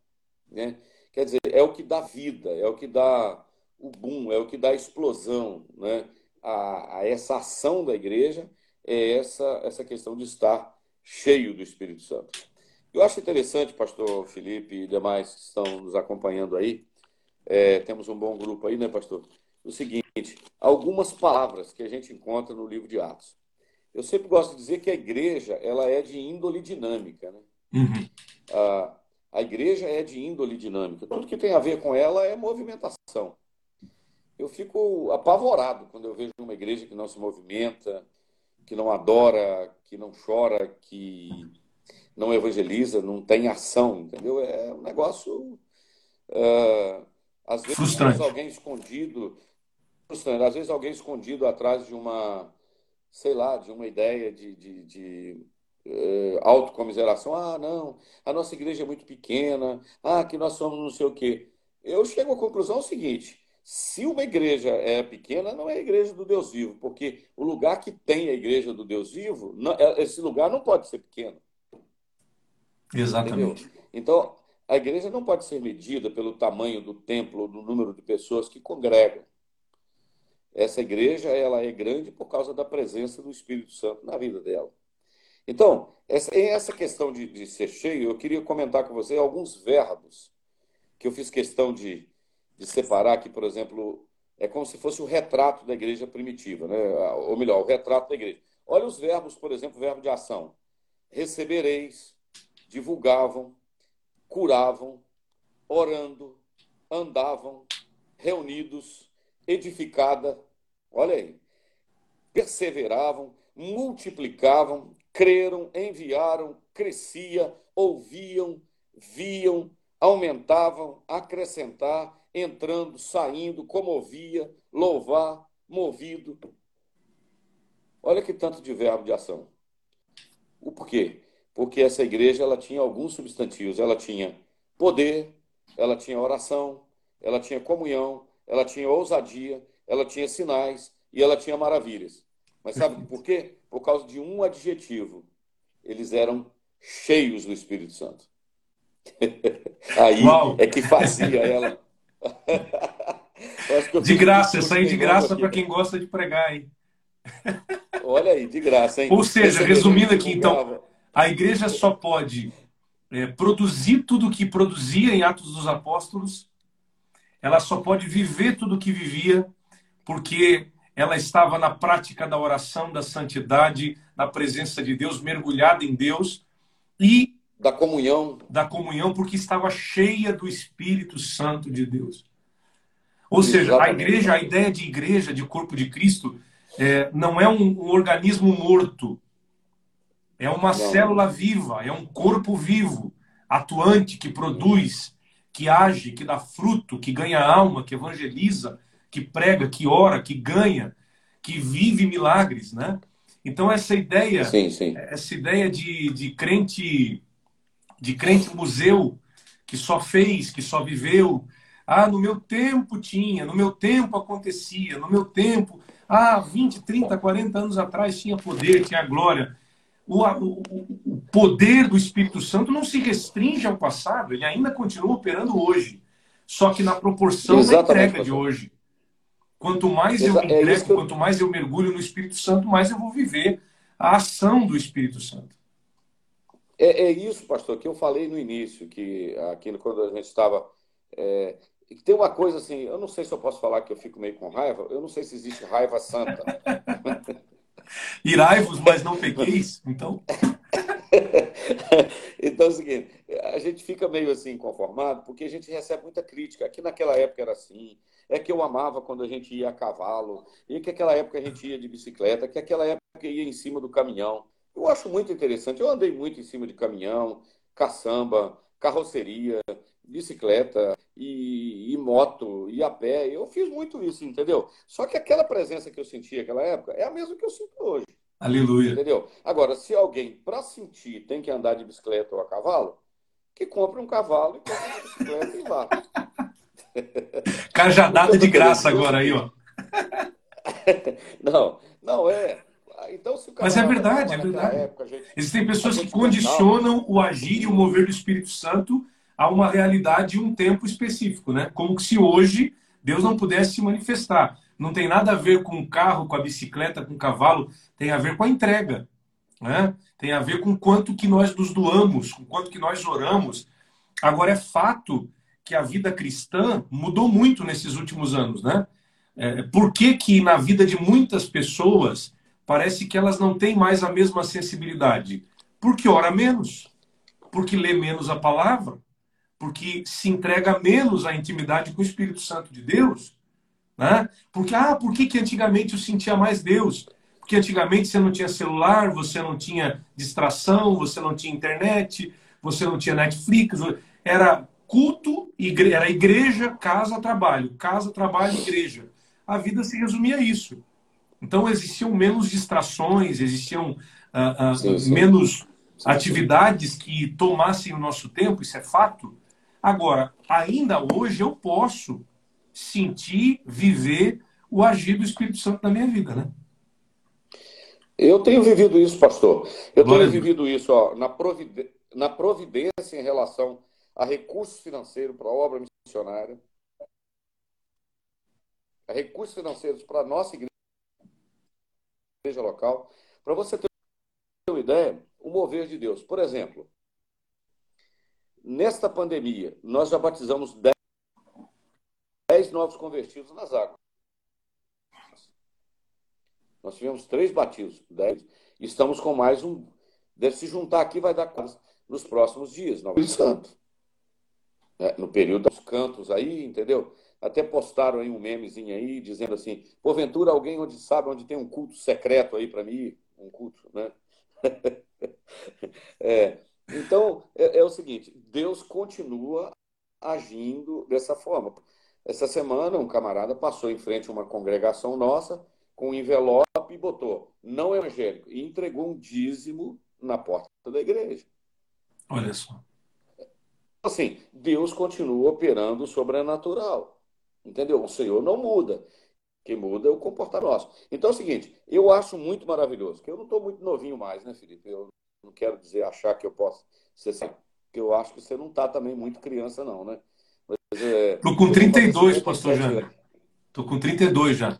Né? Quer dizer, é o que dá vida, é o que dá o boom, é o que dá a explosão né? a, a essa ação da igreja, é essa, essa questão de estar cheio do Espírito Santo. Eu acho interessante, pastor Felipe e demais que estão nos acompanhando aí, é, temos um bom grupo aí, né, pastor? O seguinte, algumas palavras que a gente encontra no livro de Atos. Eu sempre gosto de dizer que a igreja ela é de índole dinâmica, né? Uhum. A, a igreja é de índole dinâmica. Tudo que tem a ver com ela é movimentação. Eu fico apavorado quando eu vejo uma igreja que não se movimenta, que não adora, que não chora, que não evangeliza, não tem ação, entendeu? É um negócio. Uh, às vezes, frustrante. alguém escondido. Frustrante. Às vezes, alguém escondido atrás de uma, sei lá, de uma ideia de, de, de uh, autocomiseração. Ah, não, a nossa igreja é muito pequena. Ah, que nós somos não sei o quê. Eu chego à conclusão seguinte: se uma igreja é pequena, não é a igreja do Deus vivo, porque o lugar que tem a igreja do Deus vivo, não, é, esse lugar não pode ser pequeno. Exatamente. Entendeu? Então, a igreja não pode ser medida pelo tamanho do templo do número de pessoas que congregam. Essa igreja ela é grande por causa da presença do Espírito Santo na vida dela. Então, essa, essa questão de, de ser cheio, eu queria comentar com você alguns verbos que eu fiz questão de, de separar, que, por exemplo, é como se fosse o retrato da igreja primitiva, né? ou melhor, o retrato da igreja. Olha os verbos, por exemplo, o verbo de ação. Recebereis, divulgavam, curavam, orando, andavam, reunidos, edificada, olha aí, perseveravam, multiplicavam, creram, enviaram, crescia, ouviam, viam, aumentavam, acrescentar, entrando, saindo, comovia, louvar, movido. Olha que tanto de verbo de ação. O porquê? porque essa igreja ela tinha alguns substantivos. Ela tinha poder, ela tinha oração, ela tinha comunhão, ela tinha ousadia, ela tinha sinais e ela tinha maravilhas. Mas sabe por quê? Por causa de um adjetivo. Eles eram cheios do Espírito Santo. aí Uau. é que fazia ela. de graça, isso aí de graça para quem gosta de pregar, hein? Olha aí, de graça, hein? Ou seja, resumindo aqui, então, a igreja só pode é, produzir tudo o que produzia em Atos dos Apóstolos, ela só pode viver tudo o que vivia, porque ela estava na prática da oração, da santidade, na presença de Deus, mergulhada em Deus e da comunhão, da comunhão, porque estava cheia do Espírito Santo de Deus. Ou Exatamente. seja, a igreja, a ideia de igreja, de corpo de Cristo, é, não é um, um organismo morto, é uma Não. célula viva, é um corpo vivo, atuante, que produz, que age, que dá fruto, que ganha alma, que evangeliza, que prega, que ora, que ganha, que vive milagres, né? Então essa ideia, sim, sim. essa ideia de, de crente, de crente museu que só fez, que só viveu, ah, no meu tempo tinha, no meu tempo acontecia, no meu tempo, ah, 20, 30, 40 anos atrás tinha poder, tinha glória o, o, o poder do Espírito Santo não se restringe ao passado, ele ainda continua operando hoje, só que na proporção Exatamente, da entrega de hoje. Quanto mais eu me é entrego, eu... quanto mais eu mergulho no Espírito Santo, mais eu vou viver a ação do Espírito Santo. É, é isso, pastor, que eu falei no início, que aquilo quando a gente estava. É, tem uma coisa assim, eu não sei se eu posso falar que eu fico meio com raiva, eu não sei se existe raiva santa. Irai-vos, mas não pegueis, então. então é o seguinte, a gente fica meio assim conformado porque a gente recebe muita crítica. Aqui naquela época era assim, é que eu amava quando a gente ia a cavalo, e que aquela época a gente ia de bicicleta, que aquela época ia em cima do caminhão. Eu acho muito interessante. Eu andei muito em cima de caminhão, caçamba, carroceria, bicicleta e, e, moto e a pé. Eu fiz muito isso, entendeu? Só que aquela presença que eu sentia naquela época é a mesma que eu sinto hoje. Aleluia. Entendeu? Agora, se alguém, para sentir, tem que andar de bicicleta ou a cavalo, que compre um cavalo e compre uma bicicleta e vá. Cajadada de graça agora aí, ó. não, não é. Então, se o Mas é verdade, é verdade. Época, gente, Existem pessoas que condicionam o agir e o mover do Espírito Santo a uma realidade e um tempo específico, né? Como se hoje Deus não pudesse se manifestar. Não tem nada a ver com o carro, com a bicicleta, com o cavalo, tem a ver com a entrega. Né? Tem a ver com quanto que nós nos doamos, com quanto que nós oramos. Agora é fato que a vida cristã mudou muito nesses últimos anos, né? É, por que, que na vida de muitas pessoas parece que elas não têm mais a mesma sensibilidade? Porque ora menos, porque lê menos a palavra, porque se entrega menos à intimidade com o Espírito Santo de Deus, né? Porque ah, por que, que antigamente eu sentia mais Deus? Porque antigamente você não tinha celular, você não tinha distração, você não tinha internet, você não tinha Netflix, era culto, igre... era igreja, casa, trabalho, casa, trabalho, igreja. A vida se resumia a isso. Então existiam menos distrações, existiam uh, uh, sim, sim. menos atividades que tomassem o nosso tempo, isso é fato. Agora, ainda hoje eu posso sentir, viver o agir do Espírito Santo na minha vida, né? Eu tenho vivido isso, pastor. Eu Glória tenho vivido isso ó, na, providência, na providência em relação a recursos financeiros para a obra missionária, a recursos financeiros para a nossa igreja local. Para você ter uma ideia, o mover de Deus. Por exemplo, nesta pandemia, nós já batizamos 10, 10 novos convertidos nas águas. Nós tivemos três batismos, dez. Estamos com mais um. Deve se juntar aqui, vai dar quase nos próximos dias, no Santo. É, no período dos cantos aí, entendeu? Até postaram aí um memezinho aí, dizendo assim, porventura alguém onde sabe onde tem um culto secreto aí para mim, um culto, né? é, então, é, é o seguinte, Deus continua agindo dessa forma. Essa semana, um camarada passou em frente a uma congregação nossa, com um envelope e botou não evangélico e entregou um dízimo na porta da igreja. Olha só. Assim, Deus continua operando o sobrenatural. Entendeu? O Senhor não muda. Quem muda é o comportamento nosso. Então é o seguinte, eu acho muito maravilhoso, que eu não estou muito novinho mais, né, Felipe? Eu não quero dizer, achar que eu posso ser assim, porque eu acho que você não está também muito criança, não, né? Estou é, com 32, pastor Jânio. Estou com 32 já.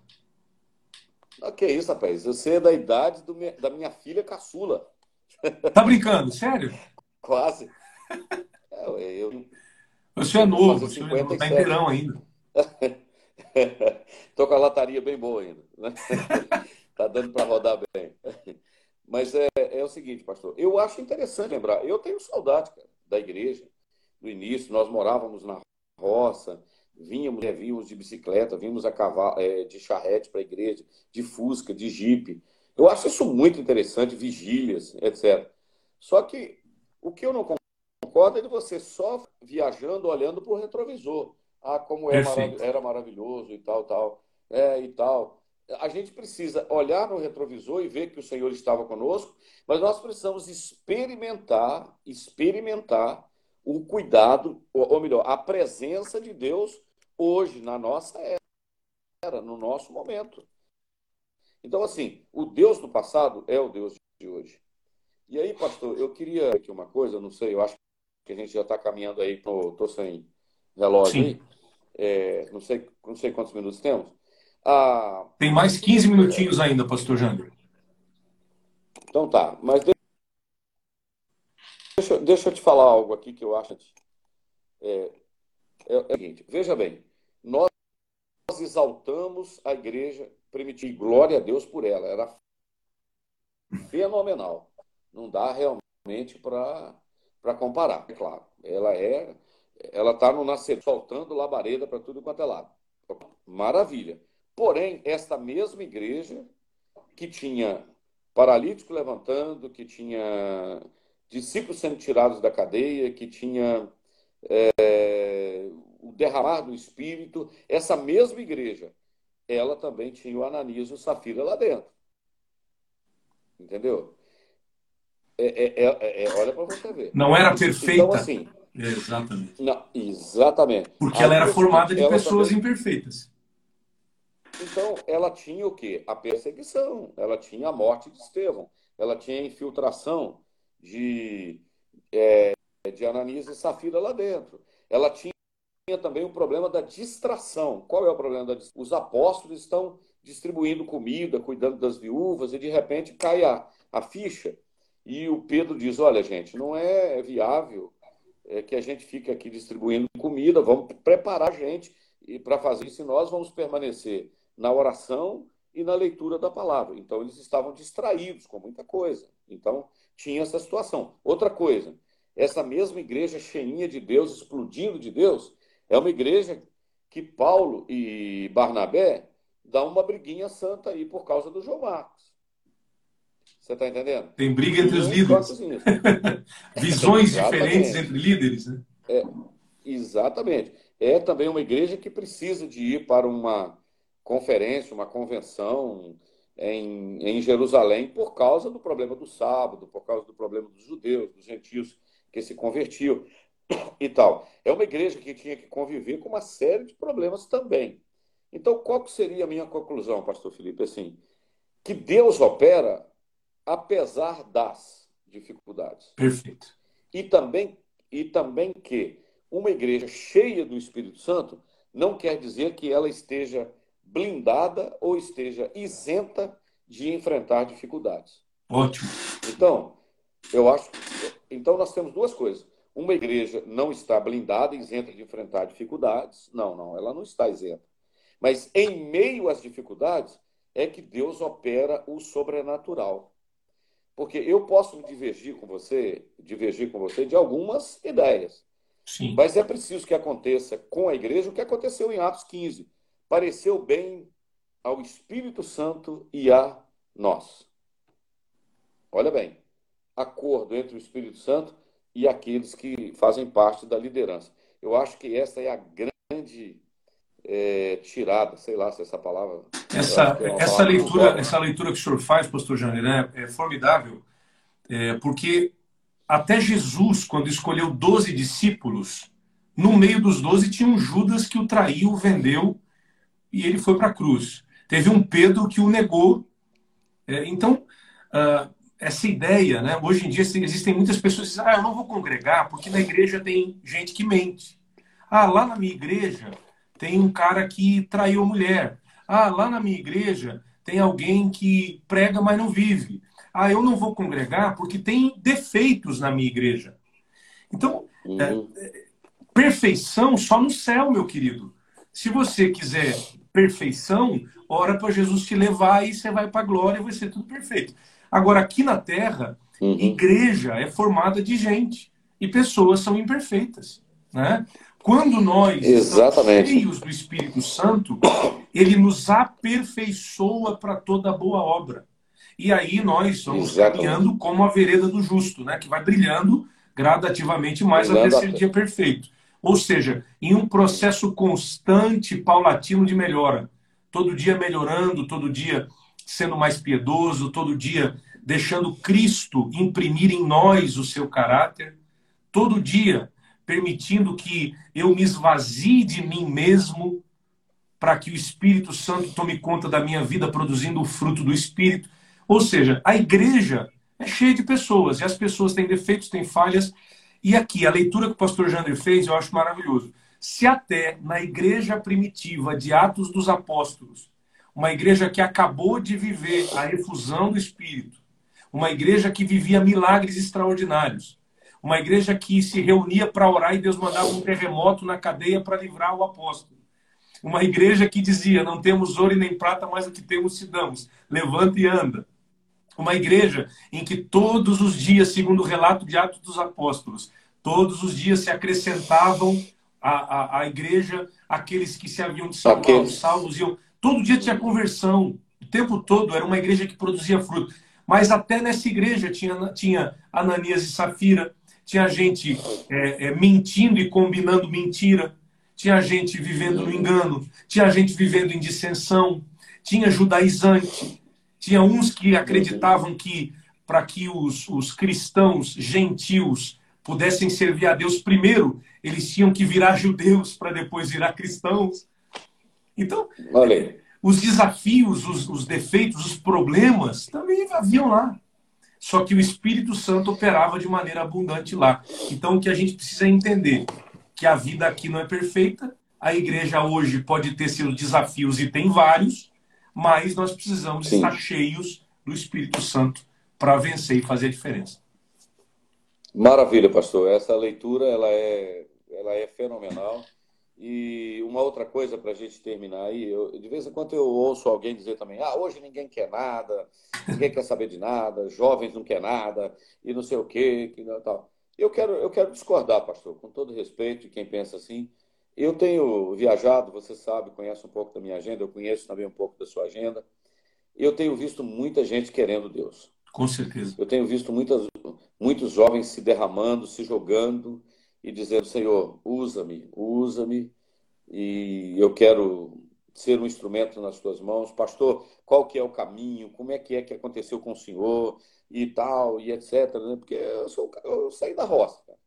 Ah, que isso, rapaz? Você é da idade da minha filha caçula. Tá brincando? Sério? Quase. É, eu, você é novo, você é está inteirão ainda. Estou com a lataria bem boa ainda. Né? tá dando para rodar bem. Mas é, é o seguinte, pastor. Eu acho interessante lembrar. Eu tenho saudade cara, da igreja, do início. Nós morávamos na roça, Vínhamos, é, vínhamos de bicicleta, vínhamos a cavalo, é, de charrete para a igreja, de fusca, de jipe. Eu acho isso muito interessante, vigílias, etc. Só que o que eu não concordo é de você só viajando, olhando para o retrovisor. Ah, como é marav era maravilhoso e tal, tal. É, e tal. A gente precisa olhar no retrovisor e ver que o Senhor estava conosco, mas nós precisamos experimentar, experimentar o cuidado, ou melhor, a presença de Deus hoje, na nossa era, no nosso momento. Então, assim, o Deus do passado é o Deus de hoje. E aí, pastor, eu queria aqui uma coisa, não sei, eu acho que a gente já está caminhando aí, estou sem relógio Sim. aí, é, não, sei, não sei quantos minutos temos. Ah, Tem mais 15 minutinhos ainda, pastor Jânio. Então tá, mas deixa, deixa eu te falar algo aqui que eu acho. É, é, é o seguinte, veja bem, nós exaltamos a igreja primitiva, glória a Deus por ela, era fenomenal. Não dá realmente para comparar, é claro. Ela é, ela está no nascer, soltando labareda para tudo quanto é lado. Maravilha. Porém, esta mesma igreja que tinha paralítico levantando, que tinha discípulos sendo tirados da cadeia, que tinha é, o derramar do Espírito, essa mesma igreja, ela também tinha o Ananias e o Safira lá dentro. Entendeu? É, é, é, é olha para você ver. Não era perfeita. Então, assim. exatamente. Não, exatamente. Porque ela era formada de pessoas também... imperfeitas. Então, ela tinha o quê? A perseguição, ela tinha a morte de Estevão, ela tinha a infiltração de, é, de Ananias e Safira lá dentro. Ela tinha também o problema da distração. Qual é o problema da distração? Os apóstolos estão distribuindo comida, cuidando das viúvas, e de repente cai a, a ficha. E o Pedro diz: Olha, gente, não é viável é, que a gente fique aqui distribuindo comida, vamos preparar a gente e para fazer isso, nós vamos permanecer na oração e na leitura da palavra. Então, eles estavam distraídos com muita coisa. Então, tinha essa situação. Outra coisa, essa mesma igreja cheinha de Deus, explodindo de Deus, é uma igreja que Paulo e Barnabé dão uma briguinha santa aí por causa do João Marcos. Você está entendendo? Tem briga entre os líderes. Visões diferentes entre líderes, né? É, exatamente. É também uma igreja que precisa de ir para uma conferência, uma convenção em, em Jerusalém por causa do problema do sábado, por causa do problema dos judeus, dos gentios que se convertiam e tal. É uma igreja que tinha que conviver com uma série de problemas também. Então, qual seria a minha conclusão, pastor Felipe? Assim, que Deus opera apesar das dificuldades. Perfeito. E também, e também que uma igreja cheia do Espírito Santo não quer dizer que ela esteja blindada ou esteja isenta de enfrentar dificuldades. Ótimo. Então, eu acho. Então, nós temos duas coisas. Uma igreja não está blindada, isenta de enfrentar dificuldades. Não, não, ela não está isenta. Mas em meio às dificuldades é que Deus opera o sobrenatural. Porque eu posso divergir com você, divergir com você de algumas ideias. Sim. Mas é preciso que aconteça com a igreja o que aconteceu em Atos 15 pareceu bem ao Espírito Santo e a nós. Olha bem, acordo entre o Espírito Santo e aqueles que fazem parte da liderança. Eu acho que essa é a grande é, tirada, sei lá se essa palavra. Essa, é essa, palavra leitura, essa leitura que o senhor faz, pastor Jair, né, é formidável, é, porque até Jesus, quando escolheu 12 discípulos, no meio dos 12 tinha um Judas que o traiu, o vendeu e ele foi para a cruz. Teve um Pedro que o negou. É, então, uh, essa ideia, né? hoje em dia existem muitas pessoas que dizem, ah, eu não vou congregar porque na igreja tem gente que mente. Ah, lá na minha igreja tem um cara que traiu a mulher. Ah, lá na minha igreja tem alguém que prega, mas não vive. Ah, eu não vou congregar porque tem defeitos na minha igreja. Então, uhum. é, perfeição só no céu, meu querido. Se você quiser perfeição, ora para Jesus te levar e você vai para a glória e vai ser tudo perfeito. Agora, aqui na Terra, uhum. igreja é formada de gente e pessoas são imperfeitas. Né? Quando nós Exatamente. estamos cheios do Espírito Santo, ele nos aperfeiçoa para toda boa obra. E aí nós vamos Exatamente. caminhando como a vereda do justo, né? que vai brilhando gradativamente mais até ser dia perfeito. Ou seja, em um processo constante, paulatino de melhora. Todo dia melhorando, todo dia sendo mais piedoso, todo dia deixando Cristo imprimir em nós o seu caráter, todo dia permitindo que eu me esvazie de mim mesmo para que o Espírito Santo tome conta da minha vida, produzindo o fruto do Espírito. Ou seja, a igreja é cheia de pessoas e as pessoas têm defeitos, têm falhas e aqui, a leitura que o pastor Jander fez, eu acho maravilhoso. Se até na igreja primitiva de Atos dos Apóstolos, uma igreja que acabou de viver a efusão do Espírito, uma igreja que vivia milagres extraordinários, uma igreja que se reunia para orar e Deus mandava um terremoto na cadeia para livrar o apóstolo. Uma igreja que dizia: Não temos ouro e nem prata, mas o que temos te damos. Levanta e anda. Uma igreja em que todos os dias, segundo o relato de Atos dos Apóstolos, todos os dias se acrescentavam à, à, à igreja aqueles que se haviam de salvar, os salvos iam. Todo dia tinha conversão, o tempo todo era uma igreja que produzia fruto. Mas até nessa igreja tinha, tinha Ananias e Safira, tinha gente é, é, mentindo e combinando mentira, tinha gente vivendo no engano, tinha gente vivendo em dissensão, tinha judaizante, Tinha uns que acreditavam que para que os, os cristãos gentios pudessem servir a Deus primeiro, eles tinham que virar judeus para depois virar cristãos. Então, Olha. Os desafios, os, os defeitos, os problemas também haviam lá. Só que o Espírito Santo operava de maneira abundante lá. Então, o que a gente precisa entender que a vida aqui não é perfeita. A igreja hoje pode ter seus desafios e tem vários, mas nós precisamos Sim. estar cheios do Espírito Santo para vencer e fazer a diferença. Maravilha, pastor. Essa leitura ela é, ela é fenomenal. E uma outra coisa para a gente terminar aí, eu, de vez em quando eu ouço alguém dizer também, ah, hoje ninguém quer nada, ninguém quer saber de nada, jovens não quer nada, e não sei o quê, que não, tal. Eu quero, eu quero discordar, pastor, com todo respeito de quem pensa assim. Eu tenho viajado, você sabe, conhece um pouco da minha agenda, eu conheço também um pouco da sua agenda. Eu tenho visto muita gente querendo Deus. Com certeza. Eu tenho visto muitas, muitos jovens se derramando, se jogando e dizendo: Senhor, usa-me, usa-me, e eu quero ser um instrumento nas tuas mãos. Pastor, qual que é o caminho? Como é que é que aconteceu com o senhor? E tal, e etc. Né? Porque eu, sou, eu saí da roça. Cara.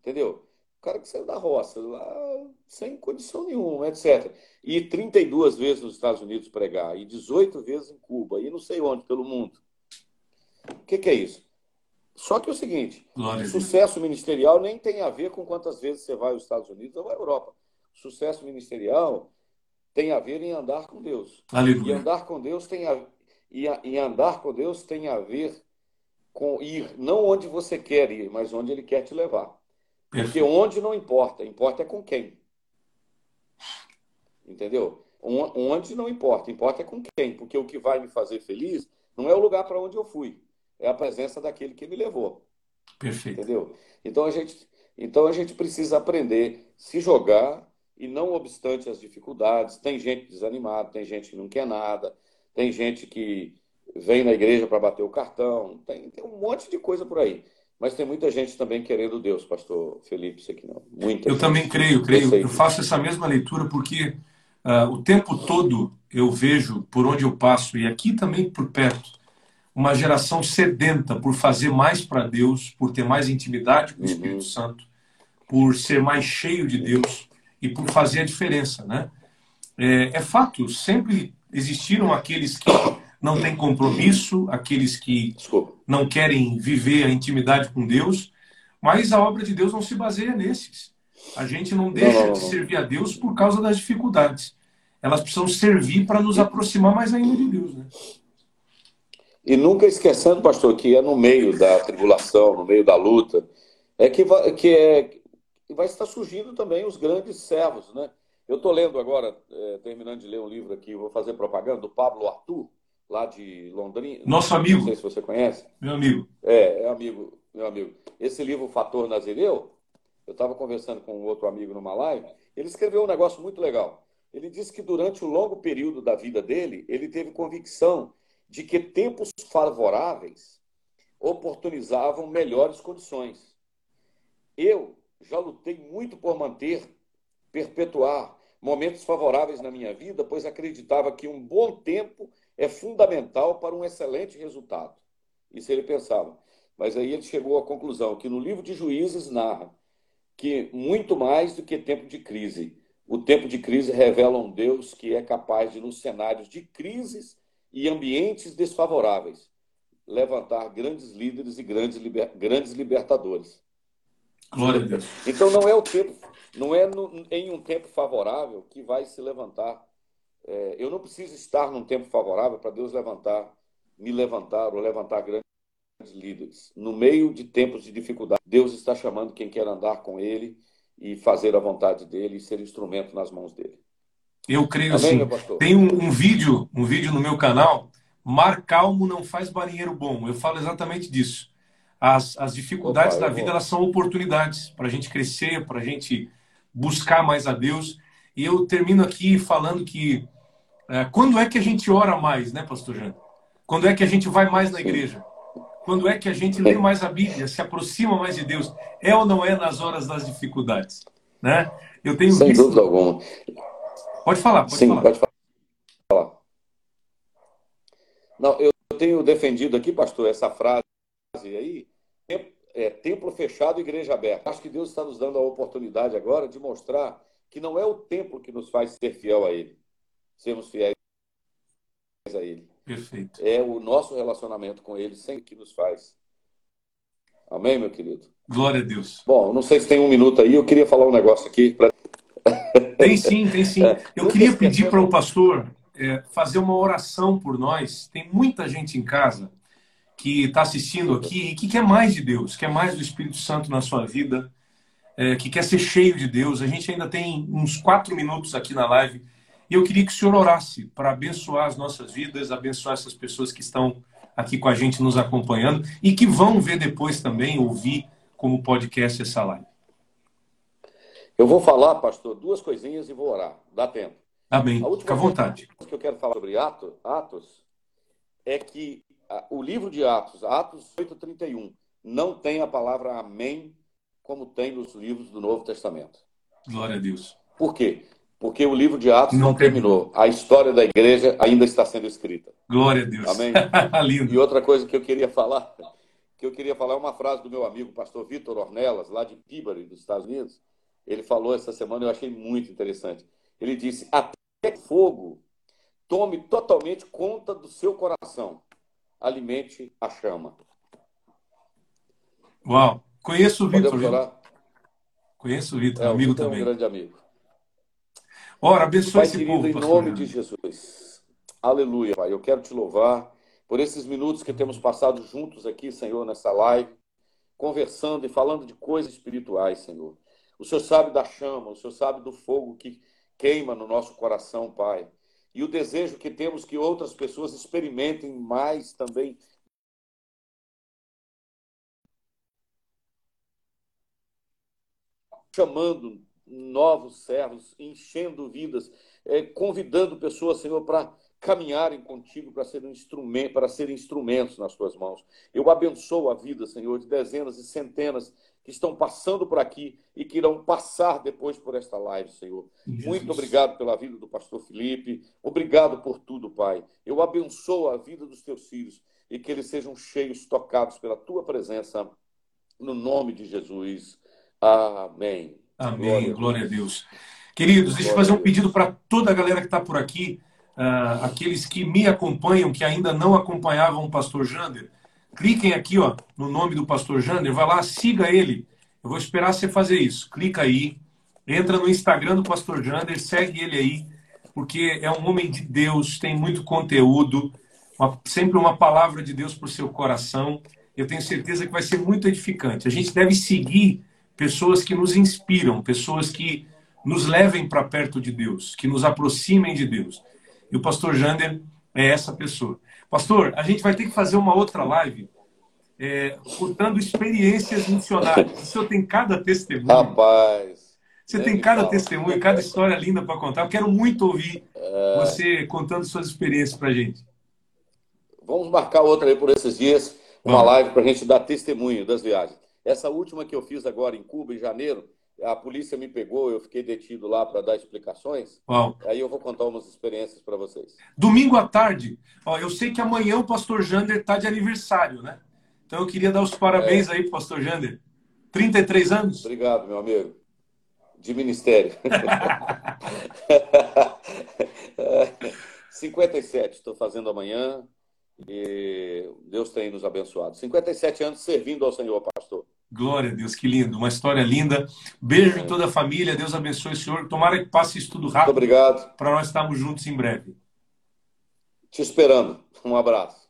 Entendeu? O cara que saiu da roça, lá, sem condição nenhuma, etc. E 32 vezes nos Estados Unidos pregar, e 18 vezes em Cuba, e não sei onde, pelo mundo. O que, que é isso? Só que é o seguinte, Glória sucesso ministerial nem tem a ver com quantas vezes você vai aos Estados Unidos ou à Europa. Sucesso ministerial tem a ver em andar com Deus. Aleluia. E andar com Deus tem a, e, a, e andar com Deus tem a ver com ir não onde você quer ir, mas onde Ele quer te levar. Perfeito. Porque onde não importa, importa é com quem. Entendeu? Onde não importa, importa é com quem. Porque o que vai me fazer feliz não é o lugar para onde eu fui é a presença daquele que me levou. Perfeito. Entendeu? Então a gente, então a gente precisa aprender se jogar e não obstante as dificuldades. Tem gente desanimada, tem gente que não quer nada, tem gente que vem na igreja para bater o cartão, tem, tem um monte de coisa por aí. Mas tem muita gente também querendo Deus, pastor Felipe, isso aqui não. Muita eu gente. também creio, creio. Eu faço essa mesma leitura porque uh, o tempo todo eu vejo por onde eu passo, e aqui também por perto, uma geração sedenta por fazer mais para Deus, por ter mais intimidade com o Espírito uhum. Santo, por ser mais cheio de Deus e por fazer a diferença, né? É, é fato, sempre existiram aqueles que não têm compromisso, aqueles que não querem viver a intimidade com Deus, mas a obra de Deus não se baseia nesses. A gente não deixa não, não, não. de servir a Deus por causa das dificuldades. Elas precisam servir para nos aproximar mais ainda de Deus, né? E nunca esquecendo, pastor, que é no meio da tribulação, no meio da luta, é que vai, que é, que vai estar surgindo também os grandes servos, né? Eu estou lendo agora, é, terminando de ler um livro aqui, vou fazer propaganda, do Pablo Arthur, lá de Londrina. Nosso amigo. Não sei se você conhece. Meu amigo. É, é amigo, meu amigo. Esse livro, Fator Nazireu, eu estava conversando com um outro amigo numa live, ele escreveu um negócio muito legal. Ele disse que durante o longo período da vida dele, ele teve convicção de que tempos favoráveis oportunizavam melhores condições. Eu já lutei muito por manter, perpetuar momentos favoráveis na minha vida, pois acreditava que um bom tempo é fundamental para um excelente resultado. Isso ele pensava. Mas aí ele chegou à conclusão que no livro de Juízes narra que muito mais do que tempo de crise, o tempo de crise revela um Deus que é capaz de, nos cenários de crises e ambientes desfavoráveis, levantar grandes líderes e grandes, liber... grandes libertadores. Glória a Deus. Então não é o tempo, não é no, em um tempo favorável que vai se levantar. É, eu não preciso estar num tempo favorável para Deus levantar, me levantar ou levantar grandes líderes. No meio de tempos de dificuldade, Deus está chamando quem quer andar com Ele e fazer a vontade dele e ser instrumento nas mãos dele. Eu creio Amém, assim. Tem um, um, vídeo, um vídeo no meu canal, Mar calmo não faz marinheiro bom. Eu falo exatamente disso. As, as dificuldades Opa, da vida elas são oportunidades para a gente crescer, para a gente buscar mais a Deus. E eu termino aqui falando que é, quando é que a gente ora mais, né, Pastor Jean? Quando é que a gente vai mais na igreja? Quando é que a gente lê mais a Bíblia, se aproxima mais de Deus? É ou não é nas horas das dificuldades? Né? Eu tenho Sem visto... dúvida alguma. Pode falar, pode Sim, falar. pode falar. Não, eu tenho defendido aqui, pastor, essa frase aí, é, templo fechado, igreja aberta. Acho que Deus está nos dando a oportunidade agora de mostrar que não é o templo que nos faz ser fiel a Ele, sermos fiéis a Ele. Perfeito. É o nosso relacionamento com Ele sem que nos faz. Amém, meu querido? Glória a Deus. Bom, não sei se tem um minuto aí, eu queria falar um negócio aqui. Pra... Tem sim, tem sim. É, eu queria pedir para o pastor é, fazer uma oração por nós. Tem muita gente em casa que está assistindo aqui e que quer mais de Deus, quer mais do Espírito Santo na sua vida, é, que quer ser cheio de Deus. A gente ainda tem uns quatro minutos aqui na live e eu queria que o senhor orasse para abençoar as nossas vidas, abençoar essas pessoas que estão aqui com a gente nos acompanhando e que vão ver depois também, ouvir como podcast essa live. Eu vou falar, pastor, duas coisinhas e vou orar. Dá tempo. Tá bem, fica à vontade. O que eu quero falar sobre Atos é que o livro de Atos, Atos 8:31, não tem a palavra amém como tem nos livros do Novo Testamento. Glória a Deus. Por quê? Porque o livro de Atos não, não terminou. A história da igreja ainda está sendo escrita. Glória a Deus. Amém. Lindo. E outra coisa que eu queria falar, que eu queria falar é uma frase do meu amigo pastor Vitor Ornelas, lá de Peabody, dos Estados Unidos. Ele falou essa semana, eu achei muito interessante. Ele disse: "Até que fogo tome totalmente conta do seu coração, alimente a chama. Uau! Conheço o Vitor. Conheço o Vitor, é, amigo também. É um grande amigo. Ora, abençoe pai esse querido, povo, em nome de Jesus. Aleluia, Pai. Eu quero te louvar por esses minutos que temos passado juntos aqui, Senhor, nessa live, conversando e falando de coisas espirituais, Senhor. O Senhor sabe da chama, o Senhor sabe do fogo que queima no nosso coração, Pai e o desejo que temos que outras pessoas experimentem mais também chamando novos servos, enchendo vidas, é, convidando pessoas, Senhor, para caminharem contigo, para serem instrumento, para instrumentos nas tuas mãos. Eu abençoo a vida, Senhor, de dezenas e centenas que estão passando por aqui e que irão passar depois por esta live, Senhor. Jesus. Muito obrigado pela vida do pastor Felipe. Obrigado por tudo, Pai. Eu abençoo a vida dos teus filhos e que eles sejam cheios, tocados pela tua presença, no nome de Jesus. Amém. Amém. Glória, Glória a Deus. Queridos, deixa eu fazer um pedido para toda a galera que está por aqui, uh, aqueles que me acompanham, que ainda não acompanhavam o pastor Jander Cliquem aqui, ó, no nome do pastor Jander, vai lá, siga ele. Eu vou esperar você fazer isso. Clica aí, entra no Instagram do pastor Jander, segue ele aí, porque é um homem de Deus, tem muito conteúdo, uma, sempre uma palavra de Deus para o seu coração. Eu tenho certeza que vai ser muito edificante. A gente deve seguir pessoas que nos inspiram, pessoas que nos levem para perto de Deus, que nos aproximem de Deus. E o pastor Jander é essa pessoa. Pastor, a gente vai ter que fazer uma outra live é, contando experiências missionárias. O senhor tem cada testemunho. Rapaz. Você tem cada testemunho, cada história linda para contar. Eu quero muito ouvir é... você contando suas experiências para a gente. Vamos marcar outra aí por esses dias, uma Vamos. live para a gente dar testemunho das viagens. Essa última que eu fiz agora em Cuba, em janeiro, a polícia me pegou, eu fiquei detido lá para dar explicações. Uau. Aí eu vou contar umas experiências para vocês. Domingo à tarde, ó, eu sei que amanhã o pastor Jander está de aniversário, né? Então eu queria dar os parabéns é. aí pro pastor Jander. 33 anos? Obrigado, meu amigo. De ministério. 57 estou fazendo amanhã e Deus tem nos abençoado. 57 anos servindo ao Senhor, pastor. Glória a Deus, que lindo. Uma história linda. Beijo em toda a família. Deus abençoe o senhor. Tomara que passe isso tudo rápido. Muito obrigado. Para nós estarmos juntos em breve. Te esperando. Um abraço.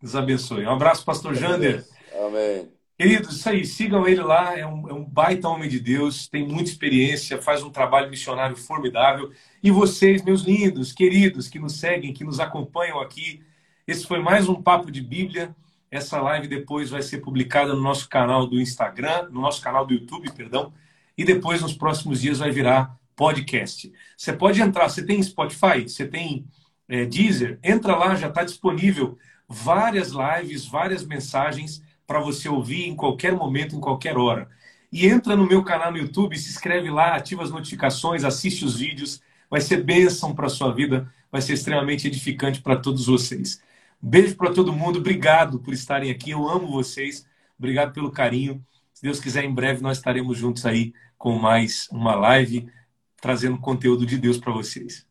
Deus abençoe. Um abraço, pastor Jander. Amém. Queridos, isso aí, sigam ele lá, é um, é um, baita homem de Deus, tem muita experiência, faz um trabalho missionário formidável. E vocês, meus lindos, queridos, que nos seguem, que nos acompanham aqui, esse foi mais um Papo de Bíblia. Essa live depois vai ser publicada no nosso canal do Instagram, no nosso canal do YouTube, perdão, e depois nos próximos dias vai virar podcast. Você pode entrar, você tem Spotify, você tem é, Deezer, entra lá, já está disponível várias lives, várias mensagens para você ouvir em qualquer momento, em qualquer hora. E entra no meu canal no YouTube, se inscreve lá, ativa as notificações, assiste os vídeos, vai ser bênção para a sua vida, vai ser extremamente edificante para todos vocês. Beijo para todo mundo. Obrigado por estarem aqui. Eu amo vocês. Obrigado pelo carinho. Se Deus quiser, em breve nós estaremos juntos aí com mais uma live trazendo conteúdo de Deus para vocês.